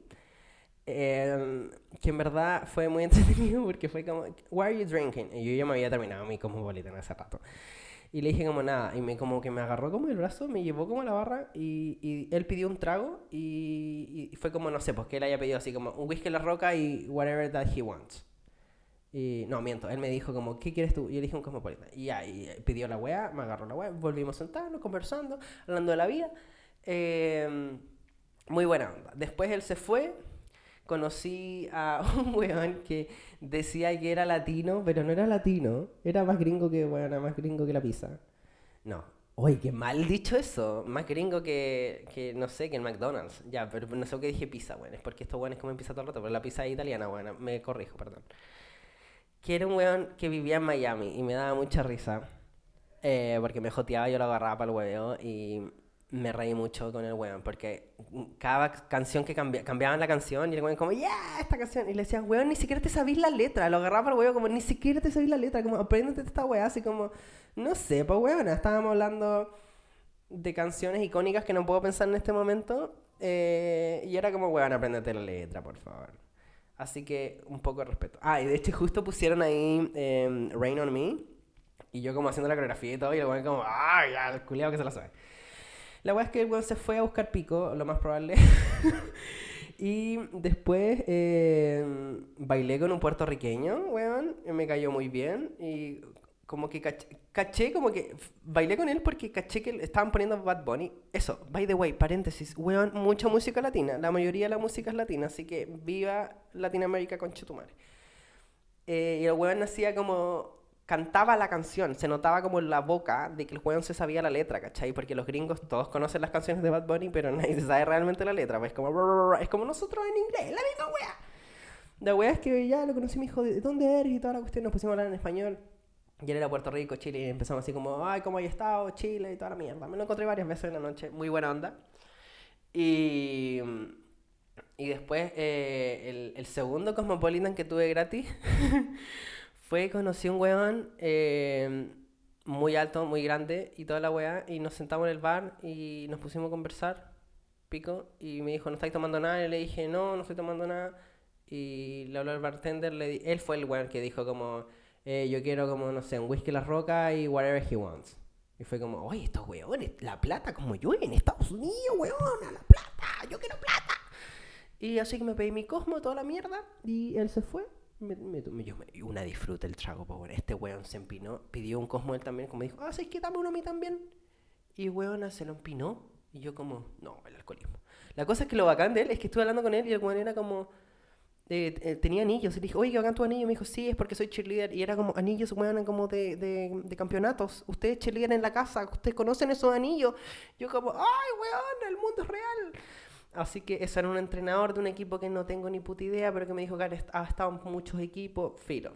Em, que en verdad fue muy entretenido porque fue como, Why are you drinking? Y yo ya me había terminado mi en hace rato. Y le dije como nada, y me como que me agarró como el brazo, me llevó como a la barra y, y él pidió un trago y, fue como, no sé, pues que él haya pedido así como un whisky en la roca y whatever that he wants. Y no, miento, él me dijo como, ¿qué quieres tú? Y yo le dije un cosmopolita. Y ya, y pidió la weá, me agarró la weá, volvimos a sentarnos, conversando, hablando de la vida. Eh, muy buena onda. Después él se fue, conocí a un weón que decía que era latino, pero no era latino. Era más gringo que, bueno, más gringo que la pizza. No. Oye, qué mal dicho eso. Más gringo que, que, no sé, que el McDonald's. Ya, pero no sé qué dije pizza, bueno. Es porque estos weones comen pizza todo el rato, pero la pizza es italiana, bueno. Me corrijo, perdón. Que era un weón que vivía en Miami y me daba mucha risa. Eh, porque me joteaba, yo lo agarraba para el huevo y me reí mucho con el weón, porque cada canción que cambiaban la canción y el weón como, ya, esta canción, y le decían, weón, ni siquiera te sabís la letra, lo agarraba el weón como, ni siquiera te sabís la letra, como, apréndete esta weá, así como, no sé, pues weón, estábamos hablando de canciones icónicas que no puedo pensar en este momento, eh, y era como, weón, apréndete la letra, por favor. Así que un poco de respeto. Ah, y de hecho justo pusieron ahí em, Rain on Me, y yo como haciendo la coreografía y todo, y el weón como, ah, ya, el culiado que se la sabe. La weá es que el weón se fue a buscar pico, lo más probable. y después eh, bailé con un puertorriqueño, weón. Me cayó muy bien. Y como que caché, como que bailé con él porque caché que estaban poniendo Bad Bunny. Eso, by the way, paréntesis, weón, mucha música latina. La mayoría de la música es latina, así que viva Latinoamérica con Chetumare. Eh, y el weón hacía como cantaba la canción, se notaba como en la boca de que el weón se sabía la letra, ¿cachai? Porque los gringos todos conocen las canciones de Bad Bunny, pero nadie sabe realmente la letra, pues como, es como nosotros en inglés, la misma wea. La wea es que ya lo conocí, mi hijo, ¿de dónde eres? Y toda la cuestión, nos pusimos a hablar en español. Y él era Puerto Rico, Chile, y empezamos así como, ay, ¿cómo hay estado? Chile y toda la mierda. Me lo encontré varias veces en la noche, muy buena onda. Y, y después, eh, el, el segundo Cosmopolitan que tuve gratis Fue, conocí un weón eh, muy alto, muy grande y toda la weá. Y nos sentamos en el bar y nos pusimos a conversar. Pico. Y me dijo, ¿no estáis tomando nada? Y le dije, no, no estoy tomando nada. Y le habló al bartender. Le di- él fue el weón que dijo como, eh, yo quiero como, no sé, un whisky La Roca y whatever he wants. Y fue como, oye, estos weones, la plata como yo en Estados Unidos, weón, a la plata, yo quiero plata. Y así que me pedí mi cosmo, toda la mierda, y él se fue. Me, me, me- yo una disfruta el trago, pues bueno. Este weón se empinó, pidió un cosmo él también, como dijo, ah, ¿sabes qué? Dame uno a mí también. Y weona se lo empinó, y yo como, no, el alcoholismo. La cosa es que lo bacán de él es que estuve hablando con él y el weón era como, eh, eh, tenía anillos. Y le dije, oye, qué bacán tu anillo. Y me dijo, sí, es porque soy cheerleader. Y era como anillos, weón, como de, de, de campeonatos. Ustedes cheerleader en la casa, ustedes conocen esos anillos. Yo como, ay, weón, el mundo es real. Así que eso era un entrenador de un equipo que no tengo ni puta idea, pero que me dijo que ha est- ha estado en muchos equipos. Filo.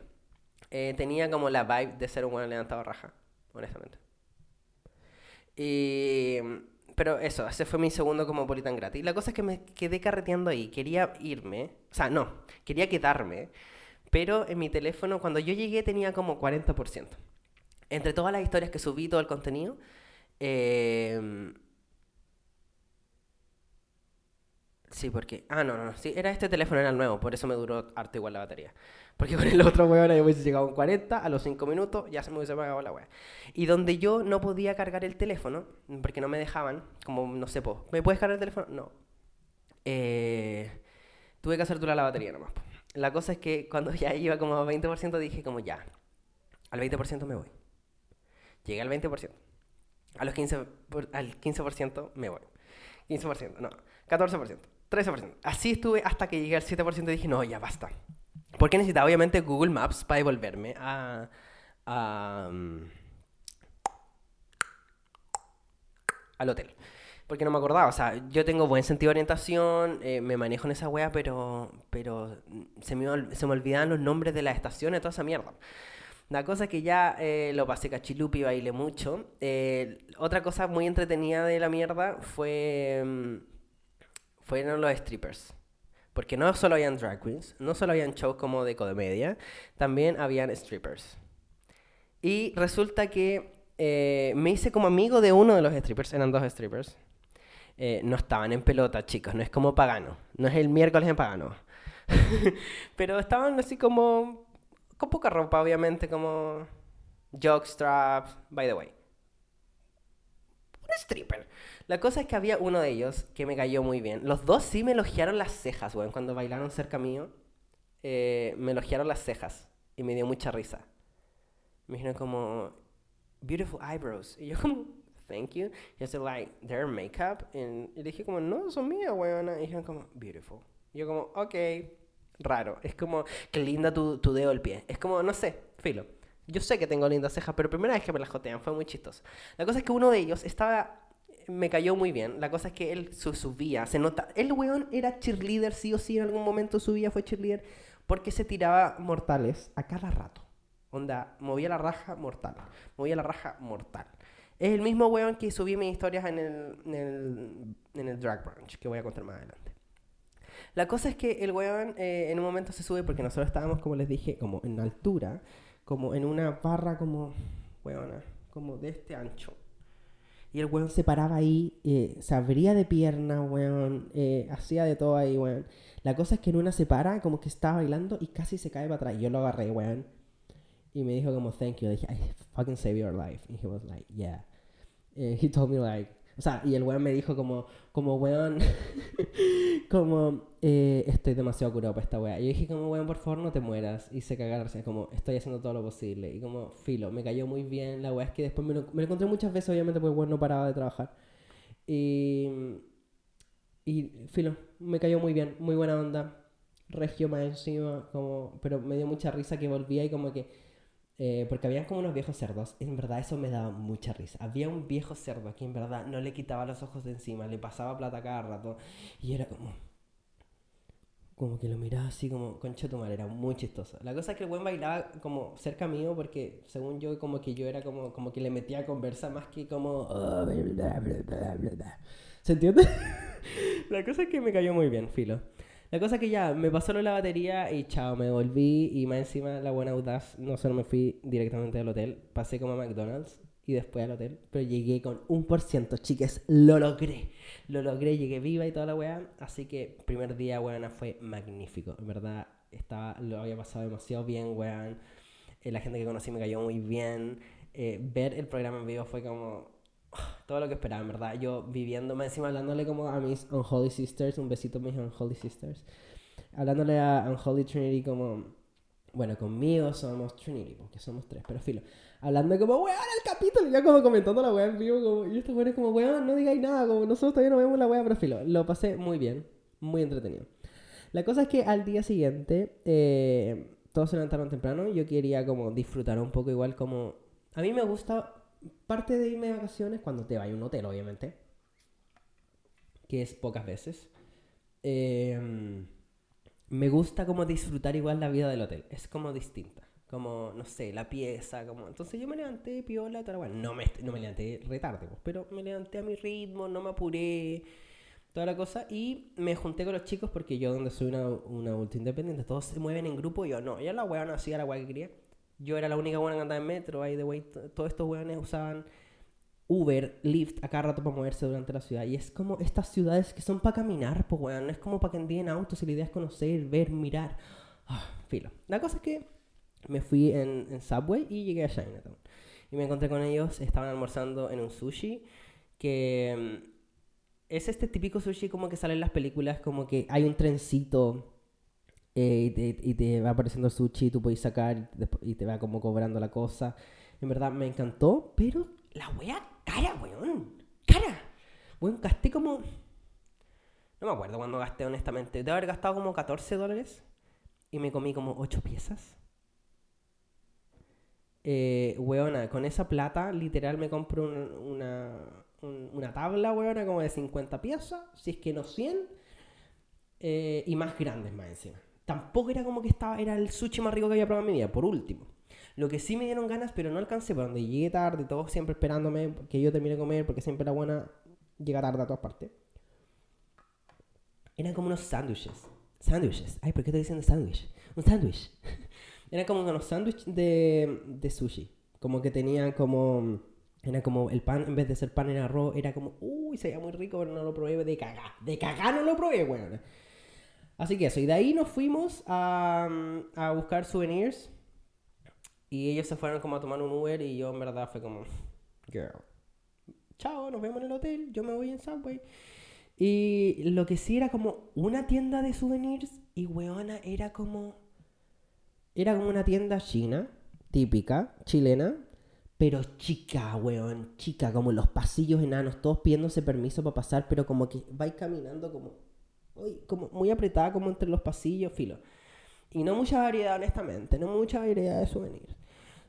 Eh, tenía como la vibe de ser un weón levantado raja, honestamente. Y, pero eso, ese fue mi segundo Cosmopolitan gratis. La cosa es que me quedé carreteando ahí. Quería irme. O sea, no, quería quedarme. Pero en mi teléfono, cuando yo llegué, tenía como 40%. Entre todas las historias que subí, todo el contenido. eh, Sí, porque. Ah, no, no, no. Sí, era este teléfono, era el nuevo, por eso me duró harto igual la batería. Porque con el otro weón ahí hubiese llegado a un 40, a los 5 minutos ya se me hubiese apagado la wea. Y donde yo no podía cargar el teléfono, porque no me dejaban, como no sé, po, ¿me puedes cargar el teléfono? No. Eh, tuve que hacer durar la batería nomás. po. La cosa es que cuando ya iba como a 20% dije, como ya, al 20% me voy. Llegué al 20%. A los 15%, por- al 15% me voy. 15%, no, 14%, 13%. Así estuve hasta que llegué al 7% y dije, no, ya basta. Porque necesitaba obviamente Google Maps para devolverme a... a, mm, al hotel. Porque no me acordaba, o sea, yo tengo buen sentido de orientación, eh, me manejo en esa wea, pero, pero se me, se me olvidaban los nombres de las estaciones, toda esa mierda. La cosa es que ya eh, lo pasé cachilupi, bailé mucho. Eh, otra cosa muy entretenida de la mierda fue mm, fueron los strippers. Porque no solo habían drag queens, no solo habían shows como de comedia, también habían strippers. Y resulta que eh, me hice como amigo de uno de los strippers, eran dos strippers. Eh, no estaban en pelota, chicos, no es como pagano, no es el miércoles en pagano. Pero estaban así como con poca ropa, obviamente, como jockstraps, by the way. Un stripper. La cosa es que había uno de ellos que me cayó muy bien. Los dos sí me elogiaron las cejas, weón. Cuando bailaron cerca mío, eh, me elogiaron las cejas y me dio mucha risa. Me dijeron como, beautiful eyebrows. Y yo como, thank you. Y yo like, they're makeup. Y le dije como, no, son mías, weón. Y dijeron como, beautiful. Y yo como, ok, raro. Es como, qué linda tu, tu dedo del pie. Es como, no sé, filo. Yo sé que tengo lindas cejas, pero primera vez que me las jotean fue muy chistoso. La cosa es que uno de ellos estaba me cayó muy bien. La cosa es que él su- subía, se nota. El weón era cheerleader, sí o sí, en algún momento subía, fue cheerleader, porque se tiraba mortales a cada rato. Onda, movía la raja mortal, movía la raja mortal. Es el mismo weón que subí mis historias en el, en el, en el Drag Brunch, que voy a contar más adelante. La cosa es que el weón eh, en un momento se sube porque nosotros estábamos, como les dije, como en altura, como en una barra como, weona, como de este ancho. Y el weón se paraba ahí, eh, se abría de pierna, weón, eh, hacía de todo ahí, weón. La cosa es que en una se para, como que estaba bailando y casi se cae para atrás. Yo lo agarré, weón. Y me dijo como, thank you. Le dije, I fucking saved your life. Y he was like, yeah. Eh, he told me like, o sea, y el weón me dijo como, como weón, como, eh, estoy demasiado curado para esta weá. Y yo dije como, weón, por favor no te mueras. Y se cagaron, como, estoy haciendo todo lo posible. Y como, filo, me cayó muy bien. La weá es que después me lo, encontré muchas veces, obviamente, porque weón no paraba de trabajar. Y, y, filo, me cayó muy bien, muy buena onda. Regio más encima, como, pero me dio mucha risa que volvía y como que eh, porque habían como unos viejos cerdos. En verdad, eso me daba mucha risa. Había un viejo cerdo que en verdad no le quitaba los ojos de encima, le pasaba plata cada rato. Y era como. Como que lo miraba así como concha tu era muy chistoso. La cosa es que el buen bailaba como cerca mío porque según yo como que yo era como, como que le metía conversa más que como... "Oh, bla, bla, bla, bla, bla, bla". ¿Se entiende? La cosa es que me cayó muy bien, filo. La cosa es que ya me pasó lo de la batería y chao, me volví y más encima la buena audaz, no solo me fui directamente al hotel, pasé como a McDonald's y después al hotel, pero llegué con un por ciento, chiques, lo logré, lo logré, llegué viva y toda la weá, así que primer día, weón, fue magnífico, en verdad, estaba, lo había pasado demasiado bien, weón, eh, la gente que conocí me cayó muy bien, eh, ver el programa en vivo fue como todo lo que esperaba, en verdad. Yo viviendo, encima hablándole como a mis Unholy Sisters, un besito a mis Unholy Sisters. Hablándole a Unholy Trinity como, bueno, conmigo somos Trinity, porque somos tres, pero filo. Hablando como, weón, el capítulo, ya como comentando la weá en vivo, como, y estos weones como, weón, no digáis nada, como nosotros todavía no vemos la weá, pero filo. Lo pasé muy bien, muy entretenido. La cosa es que al día siguiente, eh, todos se levantaron temprano, yo quería como disfrutar un poco igual como... A mí me gusta parte de irme de vacaciones cuando te vayas a un hotel, obviamente. Que es pocas veces. Em, me gusta como disfrutar igual la vida del hotel. Es como distinta. Como, no sé, la pieza, como... Entonces yo me levanté, piola, toda bueno, no me, no me levanté retarde, pues, pero me levanté a mi ritmo, no me apuré, toda la cosa. Y me junté con los chicos porque yo donde soy una, una adulta independiente, todos se mueven en grupo y yo no. Ya la weá no hacía la weá que quería. Yo era la única buena que andaba en metro, ahí de way, todos estos weones usaban Uber, Lyft a cada rato para moverse durante la ciudad. Y es como estas ciudades que son para caminar, pues weón. No es como para que anden en autos y la idea es conocer, ver, mirar. Ah, filo. La cosa es que me fui en, en, Subway y llegué a Chinatown. Y me encontré con ellos, estaban almorzando en un sushi que mm, es este típico sushi como que sale en las películas, como que hay un trencito eh, y, te, va apareciendo el sushi, tú puedes sacar y te va como cobrando la cosa. En verdad me encantó, pero la wea cara, weón. Cara. Weón, gasté como... No me acuerdo cuándo gasté, honestamente. Debo haber gastado como 14 dólares y me comí como 8 piezas. Eh, weona, con esa plata, literal me compro una, una, tabla, weona, como de 50 piezas, si es que no 100, eh, y más grandes más encima tampoco era como que estaba, era el sushi más rico que había probado en mi vida, por último. Lo que sí me dieron ganas, pero no alcancé, por donde llegué tarde, todos siempre esperándome que yo termine de comer, porque siempre era buena llegar tarde a todas partes. Eran como unos sándwiches. Sándwiches. Ay, ¿por qué te dicen sándwich? Un sándwich. Eran como unos sándwiches de, de sushi. Como que tenían como... Era como el pan, en vez de ser pan en arroz, era como, uy, se veía muy rico, pero no lo probé de cagar. De cagar no lo probé, weón. Así que eso, y de ahí nos fuimos a, a buscar souvenirs. Y ellos se fueron como a tomar un Uber y yo en verdad fue como, girl, chao, nos vemos en el hotel, yo me voy en Subway. Y lo que sí era como una tienda de souvenirs y weona era como, era como una tienda china, típica, chilena, pero chica, weón, chica, como los pasillos enanos, todos pidiéndose permiso para pasar, pero como que vais caminando como como muy apretada como entre los pasillos, filo. Y no mucha variedad, honestamente, no mucha variedad de souvenirs.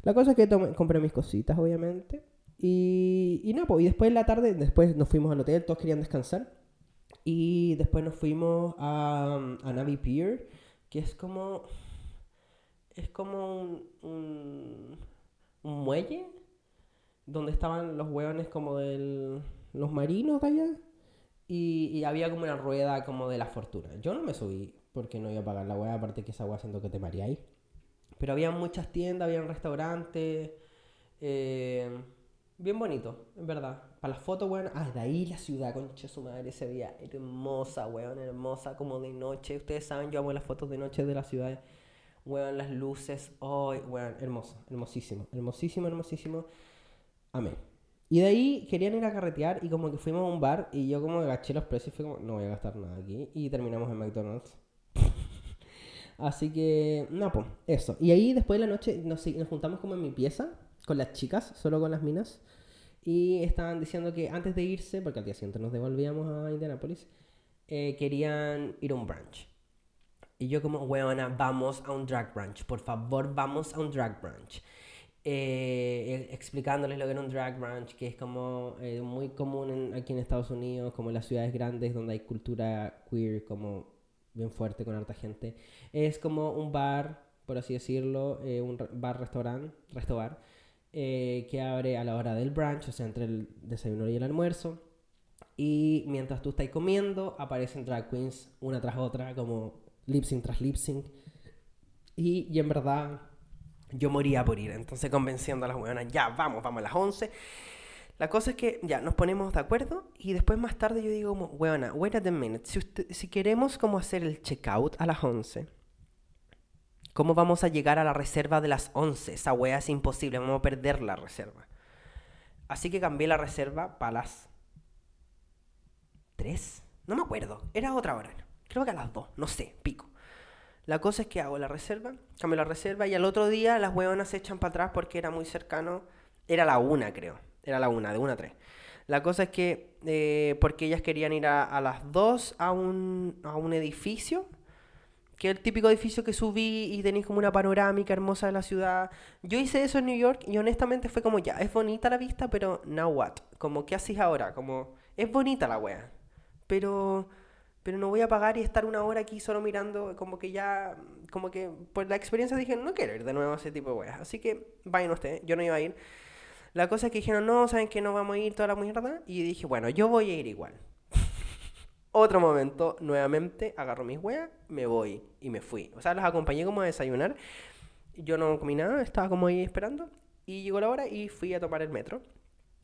La cosa es que compré mis cositas, obviamente. Y, y no, pues, y después en la tarde, después nos fuimos al hotel, todos querían descansar. Y después nos fuimos a, a Navy Pier, que es como. Es como un, un, muelle donde estaban los hueones como de los marinos allá. Y, había como una rueda como de la fortuna. Yo no me subí porque no iba a pagar la weá, aparte que esa weá siento que te mareáis. Pero había muchas tiendas, había restaurantes. Eh, bien bonito, en verdad. Para las fotos, weón. Ah, de ahí la ciudad, concha su madre, ese día. Hermosa, weón, hermosa, como de noche. Ustedes saben, yo amo las fotos de noche de la ciudad. Weón, las luces. Oh, weón, hermoso, hermosísimo, hermosísimo, hermosísimo. Amén. Y de ahí querían ir a carretear y como que fuimos a un bar y yo como agaché los precios y fue como, no voy a gastar nada aquí. Y terminamos en McDonald's. Así que, no, pues, eso. Y ahí después de la noche nos, nos juntamos como en mi pieza con las chicas, solo con las minas. Y estaban diciendo que antes de irse, porque al día siguiente nos devolvíamos a Indianapolis, eh, querían ir a un brunch. Y yo como, weona, vamos a un drag brunch. Por favor, vamos a un drag brunch. Eh, explicándoles lo que era un drag brunch, que es como eh, muy común aquí en Estados Unidos, como en las ciudades grandes donde hay cultura queer como bien fuerte con harta gente. Es como un bar, por así decirlo, eh, un bar-restaurante, que abre a la hora del brunch, o sea, entre el desayuno y el almuerzo. Y mientras tú estás comiendo, aparecen drag queens una tras otra, como lip sync tras lip sync. Y en verdad, yo moría por ir. Entonces, convenciendo a las weonas, ya, vamos, vamos a las 11. La cosa es que ya nos ponemos de acuerdo y después más tarde yo digo como, weona, wait a minute, si, si queremos como hacer el checkout a las 11, ¿cómo vamos a llegar a la reserva de las 11? Esa wea es imposible, vamos a perder la reserva. Así que cambié la reserva para las 3, no me acuerdo, era otra hora, creo que a las 2, no sé, pico. La cosa es que hago la reserva, cambio la reserva y al otro día las weonas se echan para atrás porque era muy cercano, era la 1 creo era la una, de una a tres. La cosa es que, eh, porque ellas querían ir a, las dos a un, a un edificio, que es el típico edificio que subí y tenéis como una panorámica hermosa de la ciudad. Yo hice eso en New York y honestamente fue como, ya, es bonita la vista, pero now what? Como, ¿qué haces ahora? Como, es bonita la wea, pero, pero no voy a pagar y estar una hora aquí solo mirando, como que ya, como que por la experiencia dije, no quiero ir de nuevo a ese tipo de weas. Así que vayan ustedes, yo no iba a ir. La cosa es que dijeron, no, ¿saben que no vamos a ir toda la mierda? Y dije, bueno, yo voy a ir igual. Otro momento, nuevamente, agarro mis weas, me voy y me fui. O sea, los acompañé como a desayunar. Yo no comí nada, estaba como ahí esperando. Y llegó la hora y fui a tomar el metro.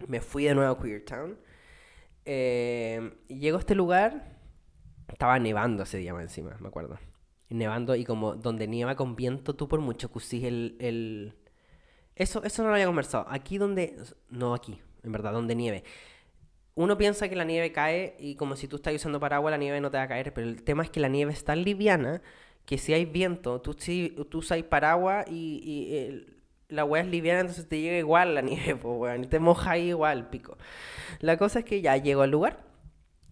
Me fui de nuevo a Queer Town. Eh, llego a este lugar. Estaba nevando ese día más encima, me acuerdo. Nevando y como donde nieva con viento, tú por mucho que el, el, eso, eso no lo había conversado. Aquí donde... No aquí, en verdad, donde nieve. Uno piensa que la nieve cae y como si tú estás usando paraguas la nieve no te va a caer, pero el tema es que la nieve es tan liviana que si hay viento, tú, si, tú usas paraguas y, la hueá es liviana, entonces te llega igual la nieve, pues, weón, y te moja ahí igual, pico. La cosa es que ya llego al lugar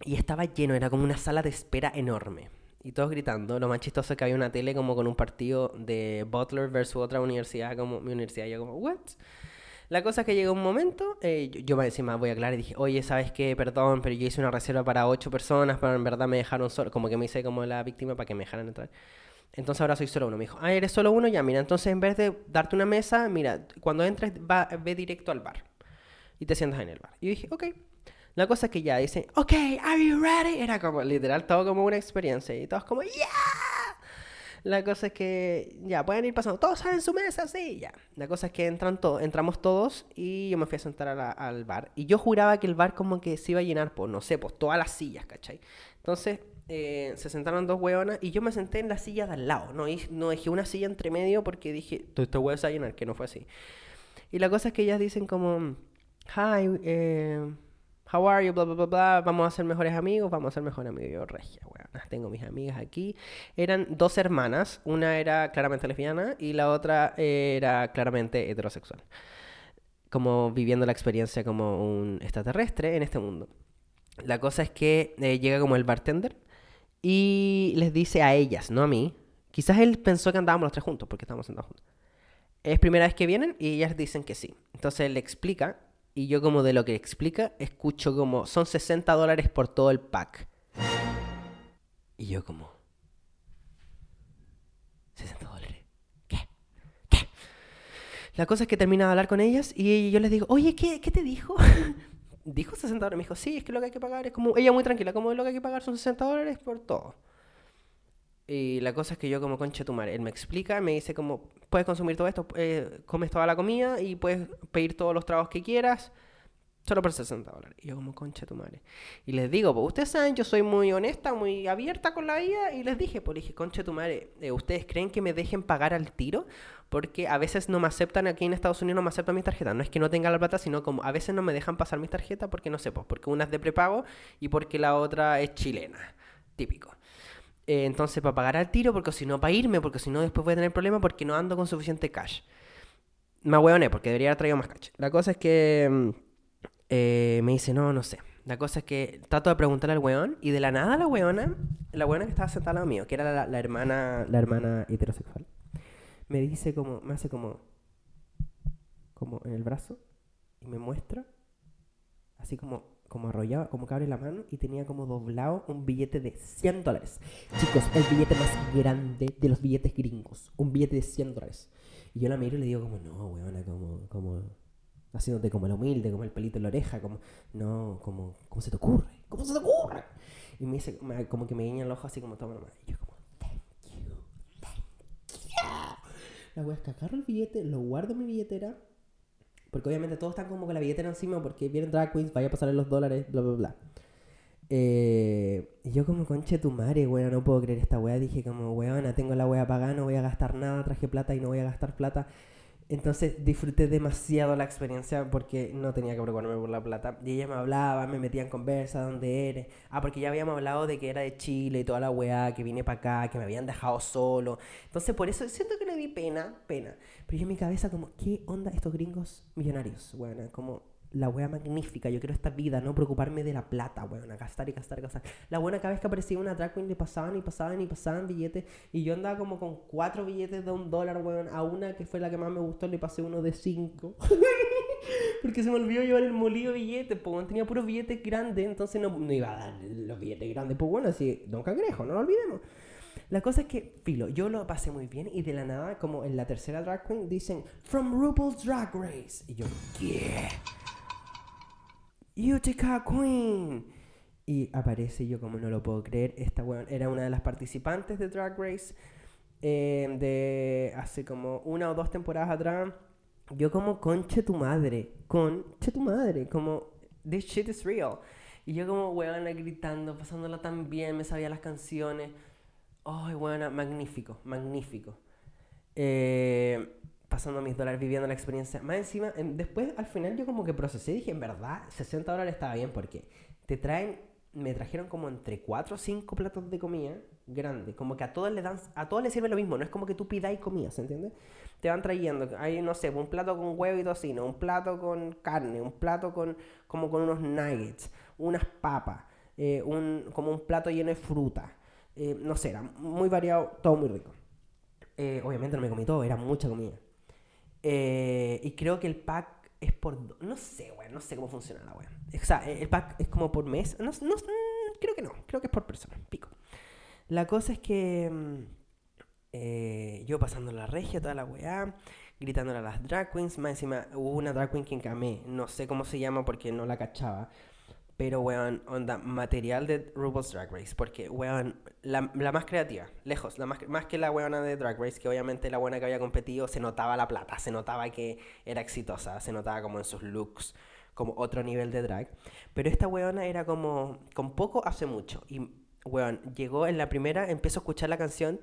y estaba lleno, era como una sala de espera enorme y todos gritando. Lo más chistoso es que había una tele como con un partido de Butler versus otra universidad, como mi universidad. Yo como, ¿what? La cosa es que llegó un momento, eh, yo, me encima voy a aclarar y dije, oye, ¿sabes qué? Perdón, pero yo hice una reserva para ocho personas, pero en verdad me dejaron solo, como que me hice como la víctima para que me dejaran entrar. Entonces ahora soy solo uno. Me dijo, ah, eres solo uno, ya, mira, entonces en vez de darte una mesa, mira, cuando entres, va, ve directo al bar. Y te sientas en el bar. Y yo dije, ok. La cosa es que ya dicen, ok, are you ready? Era como literal todo como una experiencia y todos como, yeah. La cosa es que ya pueden ir pasando, todos en su mesa, sí, ya. La cosa es que entran todos, entramos todos y yo me fui a sentar al bar. Y yo juraba que el bar como que se iba a llenar por, no sé, pues todas las sillas, ¿cachai? Entonces eh, se sentaron dos hueonas y yo me senté en la silla de al lado. No, no dejé una silla entre medio porque dije, esto huevo se va a llenar, que no fue así. Y la cosa es que ellas dicen como, hi, eh how are you, bla, bla, bla, bla, vamos a ser mejores amigos, vamos a ser mejores amigos. Yo, regia, weón, tengo mis amigas aquí. Eran dos hermanas, una era claramente lesbiana y la otra era claramente heterosexual. Como viviendo la experiencia como un extraterrestre en este mundo. La cosa es que eh, llega como el bartender y les dice a ellas, no a mí. Quizás él pensó que andábamos los tres juntos, porque estábamos sentados juntos. Es primera vez que vienen y ellas dicen que sí. Entonces él le explica y yo como de lo que explica, escucho como, son 60 dólares por todo el pack. Y yo como, 60 dólares. ¿Qué? ¿Qué? La cosa es que termina de hablar con ellas y yo les digo, oye, ¿qué, qué te dijo? dijo 60 dólares. Me dijo, sí, es que lo que hay que pagar es como, ella muy tranquila, como lo que hay que pagar son 60 dólares por todo. Y la cosa es que yo como concha tu madre, él me explica, me dice como, puedes consumir todo esto, eh, comes toda la comida y puedes pedir todos los tragos que quieras, solo por 60 dólares. Y yo como concha tu madre. Y les digo, pues ustedes saben, yo soy muy honesta, muy abierta con la vida, y les dije, pues dije, concha tu madre, eh, ¿ustedes creen que me dejen pagar al tiro? Porque a veces no me aceptan, aquí en Estados Unidos no me aceptan mis tarjetas. No es que no tenga la plata, sino como a veces no me dejan pasar mis tarjetas porque no sé, pues porque una es de prepago y porque la otra es chilena. Típico. Eh, entonces, para pagar al tiro, porque si no, para irme, porque si no, después voy a tener problemas porque no ando con suficiente cash. Me hueoné, porque debería haber traído más cash. La cosa es que mm, eh, me dice, no, no sé. La cosa es que trato de preguntarle al weón y de la nada la weona, la weona que estaba sentada al lado mío, que era la, hermana, la hermana heterosexual, me dice como, me hace como, como en el brazo y me muestra, así como como arrollado, como que abre la mano y tenía como doblado un billete de 100 dólares. Chicos, el billete más grande de los billetes gringos. Un billete de 100 dólares. Y yo la miro y le digo como, no, weona, como, como, haciéndote como el humilde, como el pelito en la oreja, como, no, como, ¿cómo se te ocurre? ¿Cómo se te ocurre? Y me dice, como que me guiña el ojo así como, toma nomás. Y yo como, thank you, thank you. La voy a agarro el billete, lo guardo en mi billetera. Porque obviamente todos están como con la billetera encima porque vienen drag queens, vaya a pasarle los dólares, bla, bla, bla. Eh, y yo como conche tu madre, weón, no puedo creer esta weá. Dije como, weón, tengo la weá pagada, no voy a gastar nada, traje plata y no voy a gastar plata. Entonces disfruté demasiado la experiencia porque no tenía que preocuparme por la plata. Y ella me hablaba, me metía en conversa, ¿dónde eres? Ah, porque ya habíamos hablado de que era de Chile y toda la weá, que vine para acá, que me habían dejado solo. Entonces por eso siento que le di pena, pena. Pero yo en mi cabeza como, ¿qué onda estos gringos millonarios? Bueno, como la wea magnífica, yo quiero esta vida, no preocuparme de la plata, weón, a gastar y gastar y gastar. La buena cada vez que aparecía una drag queen le pasaban y pasaban y pasaban billetes y yo andaba como con cuatro billetes de un dólar, weón, a una que fue la que más me gustó le pasé uno de cinco. Porque se me olvidó llevar el molido billete, pues tenía puros billetes grandes, entonces no, no, iba a dar los billetes grandes, pues bueno, así, Don Cangrejo, no lo olvidemos. La cosa es que, filo, yo lo pasé muy bien y de la nada, como en la tercera drag queen, dicen, From RuPaul's Drag Race. Y yo, ¿qué? Utica Queen. Y aparece yo como no lo puedo creer. Esta weón era una de las participantes de Drag Race eh, de hace como una o dos temporadas atrás. Yo como conche tu madre. Conche tu madre. Como this shit is real. Y yo como weón gritando, pasándola tan bien, me sabía las canciones. Ay, weón, magnífico, magnífico. Eh, pasando mis dólares, viviendo la experiencia. Más encima, después al final yo como que procesé y dije, en verdad, 60 dólares estaba bien porque te traen, me trajeron como entre 4 o 5 platos de comida grande, como que a todos les dan, a todos les sirve lo mismo, no es como que tú pidáis comida, ¿se entiende? Te van trayendo, hay no sé, un plato con huevo y tocino, un plato con carne, un plato con como con unos nuggets, unas papas, eh, un, como un plato lleno de fruta, eh, no sé, era muy variado, todo muy rico. Eh, obviamente no me comí todo, era mucha comida. Eh, y creo que el pack es por... No sé, weón, no sé cómo funciona la weón. O sea, el pack es como por mes. No, no, mm, creo que no, creo que es por persona, pico. La cosa es que mm, eh, yo pasando la regia, toda la weá, gritándole a las drag queens. Más encima hubo una drag queen que encamé, no sé cómo se llama porque no la cachaba. Pero, weón, onda, material de RuPaul's Drag Race. Porque, weón, la, la más creativa, lejos, la más, más que la weona de Drag Race, que obviamente la buena que había competido, se notaba la plata, se notaba que era exitosa, se notaba como en sus looks, como otro nivel de drag. Pero esta weona era como, con poco hace mucho. Y, weón, llegó en la primera, empezó a escuchar la canción.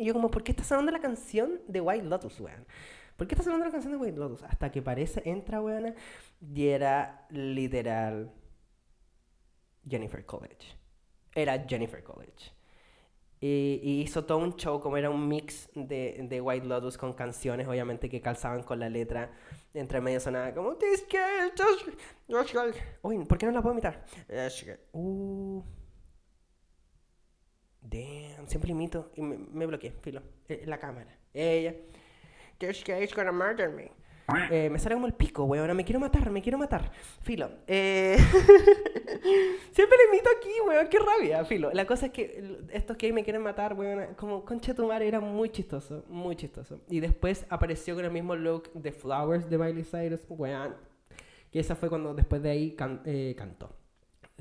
Yo como, ¿por qué está sonando la canción de White Lotus, weón? ¿Por qué está sonando la canción de White Lotus? Hasta que parece, entra, weona, y era literal Jennifer College. Era Jennifer College. Y, hizo todo un show, como era un mix de, White Lotus con canciones, obviamente, que calzaban con la letra. Entre medio sonaba como Uy, ¿por qué no la puedo imitar? Uh. Damn, siempre imito y me, me bloqueé, filo. Eh, la cámara. Ella. This guy's gonna murder me. Eh, me sale como el pico, weón. Me quiero matar, me quiero matar. Filo. Eh... Siempre le invito aquí, weón. Qué rabia, filo. La cosa es que estos que me quieren matar, weón, como concha tu madre, era muy chistoso. Muy chistoso. Y después apareció con el mismo look de Flowers de Miley Cyrus, weón. Que esa fue cuando después de ahí eh, cantó.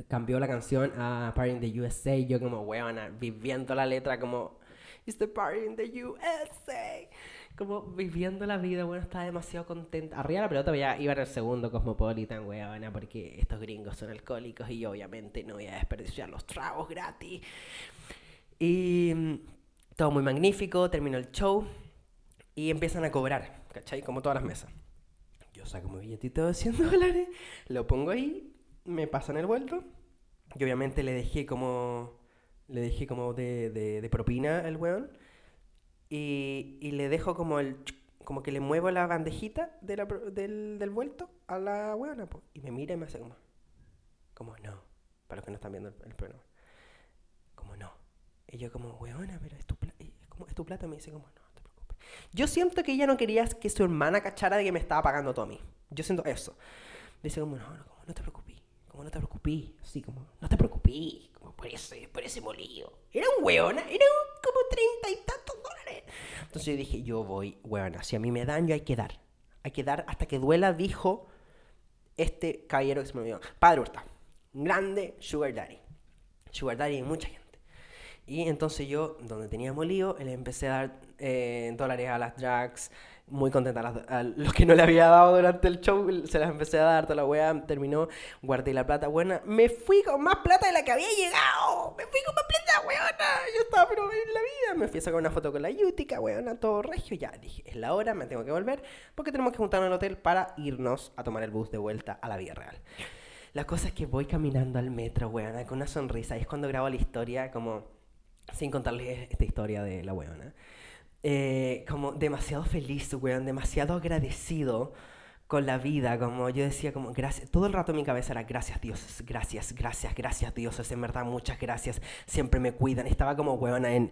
Cambió la canción a Party in the USA. Yo como, weón, viviendo la letra como... It's the party in the USA como viviendo la vida, bueno, estaba demasiado contenta. Arriba la pelota ya iba en el segundo Cosmopolitan, weona, porque estos gringos son alcohólicos y yo obviamente no voy a desperdiciar los tragos gratis. Y mm, todo muy magnífico, terminó el show y empiezan a cobrar, ¿cachai? Como todas las mesas. Yo saco mi billetito de 100 dólares, lo pongo ahí, me pasan el vuelto y obviamente le dejé como, le dejé como de, de, de propina al weón y, y le dejo como el como que le muevo la bandejita de la, del, del vuelto a la weona, y me mira y me hace como, como no, para los que no están viendo el, programa, como no. Y yo como, weona, pero es tu, como, es tu plata, me dice como, no, no te preocupes. Yo siento que ella no quería que su hermana cachara de que me estaba pagando todo a mí. Yo siento eso. Dice como, no, no, como, no te preocupes, como no te preocupes, así como, no te preocupes, por ese, por ese molío. Era un weona, era un, como treinta y tantos entonces yo dije, yo voy, bueno, si a mí me dan, yo hay que dar. Hay que dar hasta que duela, dijo este caballero que se me olvidó, Padre Hurtado, grande Sugar Daddy. Sugar Daddy y mucha gente. Y entonces yo, donde teníamos lío, le empecé a dar eh, dólares a las drags, muy contenta. A, los que no le había dado durante el show, se las empecé a dar, toda la weá, terminó, guardé la plata, buena, me fui con más plata de la que había llegado, me fui con más plata, weona, yo estaba pero la vida, me fui a sacar una foto con la Yutica, weona, todo regio, ya, dije, es la hora, me tengo que volver, porque tenemos que juntarnos el hotel para irnos a tomar el bus de vuelta a la vida real. La cosa es que voy caminando al metro, weona, con una sonrisa, y es cuando grabo la historia, como, sin contarles esta historia de la weona. Eh, como demasiado feliz, weón, demasiado agradecido con la vida, como yo decía, como gracias, todo el rato en mi cabeza era gracias Dios, gracias, gracias, gracias Dios, en verdad muchas gracias, siempre me cuidan, estaba como weón en,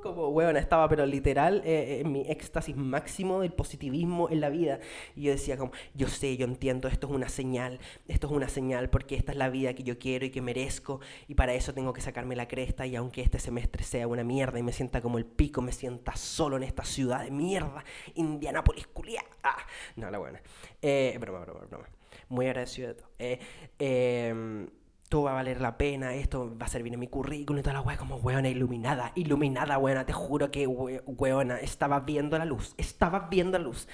como, weón, estaba pero literal eh, en mi éxtasis máximo del positivismo en la vida. Y yo decía como, yo sé, yo entiendo, esto es una señal, esto es una señal porque esta es la vida que yo quiero y que merezco y para eso tengo que sacarme la cresta y aunque este semestre sea una mierda y me sienta como el pico, me sienta solo en esta ciudad de mierda, Indianapolis, culia. Ah, no, la buena. Eh, broma, broma, broma. Muy agradecido de todo. Eh, eh, todo va a valer la pena, esto va a servir en mi currículum y toda la weá como weona iluminada, iluminada weona, te juro que weona, estaba viendo la luz, estaba viendo la luz.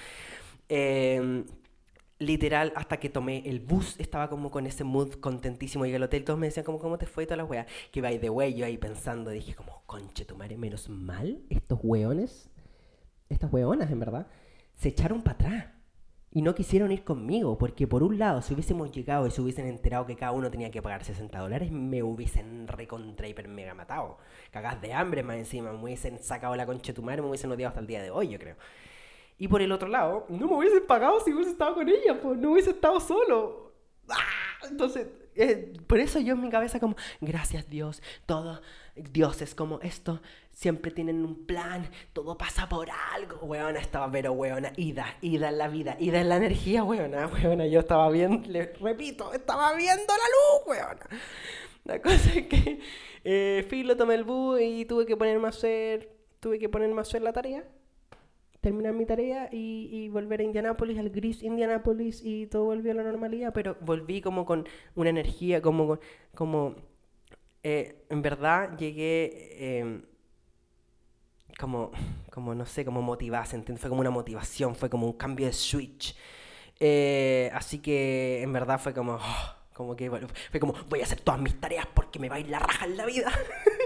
Em, literal, hasta que tomé el bus, estaba como con ese mood contentísimo. Y el hotel todos me decían como, ¿cómo te fue? Y toda la weá. Que by the way, yo ahí pensando, dije como, conche tu madre, menos mal, estos weones, estas weonas en verdad, se echaron para atrás y no quisieron ir conmigo, porque por un lado, si hubiésemos llegado y se hubiesen enterado que cada uno tenía que pagar 60 dólares, me hubiesen recontra hiper mega matado. Cagás de hambre más encima, me hubiesen sacado la concha de tu madre, me hubiesen odiado hasta el día de hoy, yo creo. Y por el otro lado, no me hubiesen pagado si hubiese estado con ella, pues no hubiese estado solo. ¡Ah! Entonces, eh, por eso yo en mi cabeza como, gracias Dios, todo, Dios es como esto, siempre tienen un plan, todo pasa por algo, weona, estaba pero weona, ida, ida en la vida, ida en la energía, weona, weona, yo estaba viendo, le repito, estaba viendo la luz, weona. La cosa es que eh, filo tomé el bus y tuve que ponerme a hacer, tuve que ponerme a hacer la tarea terminar mi tarea y, volver a Indianápolis, al gris Indianápolis y todo volvió a la normalidad, pero volví como con una energía, como, como eh, en verdad llegué em, como, como, no sé, como motivada, Fue como una motivación, fue como un cambio de switch. Eh, así que en verdad fue como, oh, como que fue como, voy a hacer todas mis tareas porque me va a ir la raja en la vida.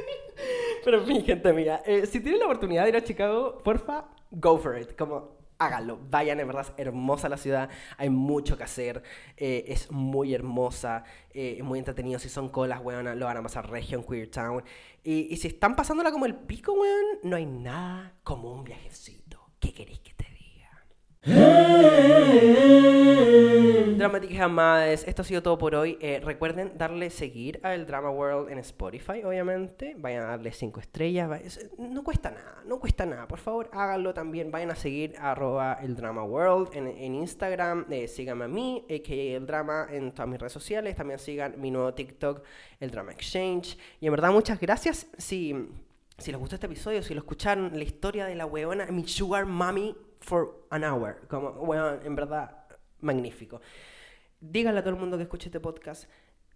Pero en fin, gente mía, eh, si tienen la oportunidad de ir a Chicago, porfa, go for it. Como, háganlo. Vayan, en verdad es hermosa la ciudad, hay mucho que hacer, eh, es muy hermosa, eh, es muy entretenido. Si son colas, weón, lo van a pasar regio en Queer Town. Y, y, si están pasándola como el pico, weón, no hay nada como un viajecito. ¿Qué queréis que Dramatic Amades, esto ha sido todo por hoy. Eh, recuerden darle seguir al Drama World en Spotify, obviamente. Vayan a darle 5 estrellas. No cuesta nada, no cuesta nada. Por favor, háganlo también. Vayan a seguir a arroba el Drama World en, Instagram. Eh, síganme a mí, que el drama en todas mis redes sociales. También sigan mi nuevo TikTok, el Drama Exchange. Y en verdad, muchas gracias. Si, si les gustó este episodio, si lo escucharon, la historia de la weona, mi sugar mommy for an hour. Como, bueno, en verdad, magnífico. Díganle a todo el mundo que escuche este podcast.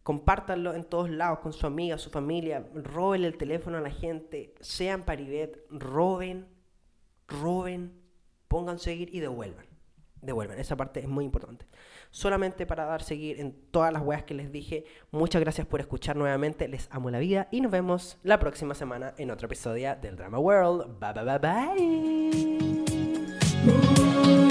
Compártanlo en todos lados con su amiga, su familia. Roben el teléfono a la gente. Sean paribet. Roben, roben, pongan seguir y devuelvan. Devuelvan. Esa parte es muy importante. Solamente para dar seguir en todas las weas que les dije. Muchas gracias por escuchar nuevamente. Les amo la vida y nos vemos la próxima semana en otro episodio del Drama World. Bye bye bye bye. Ooh.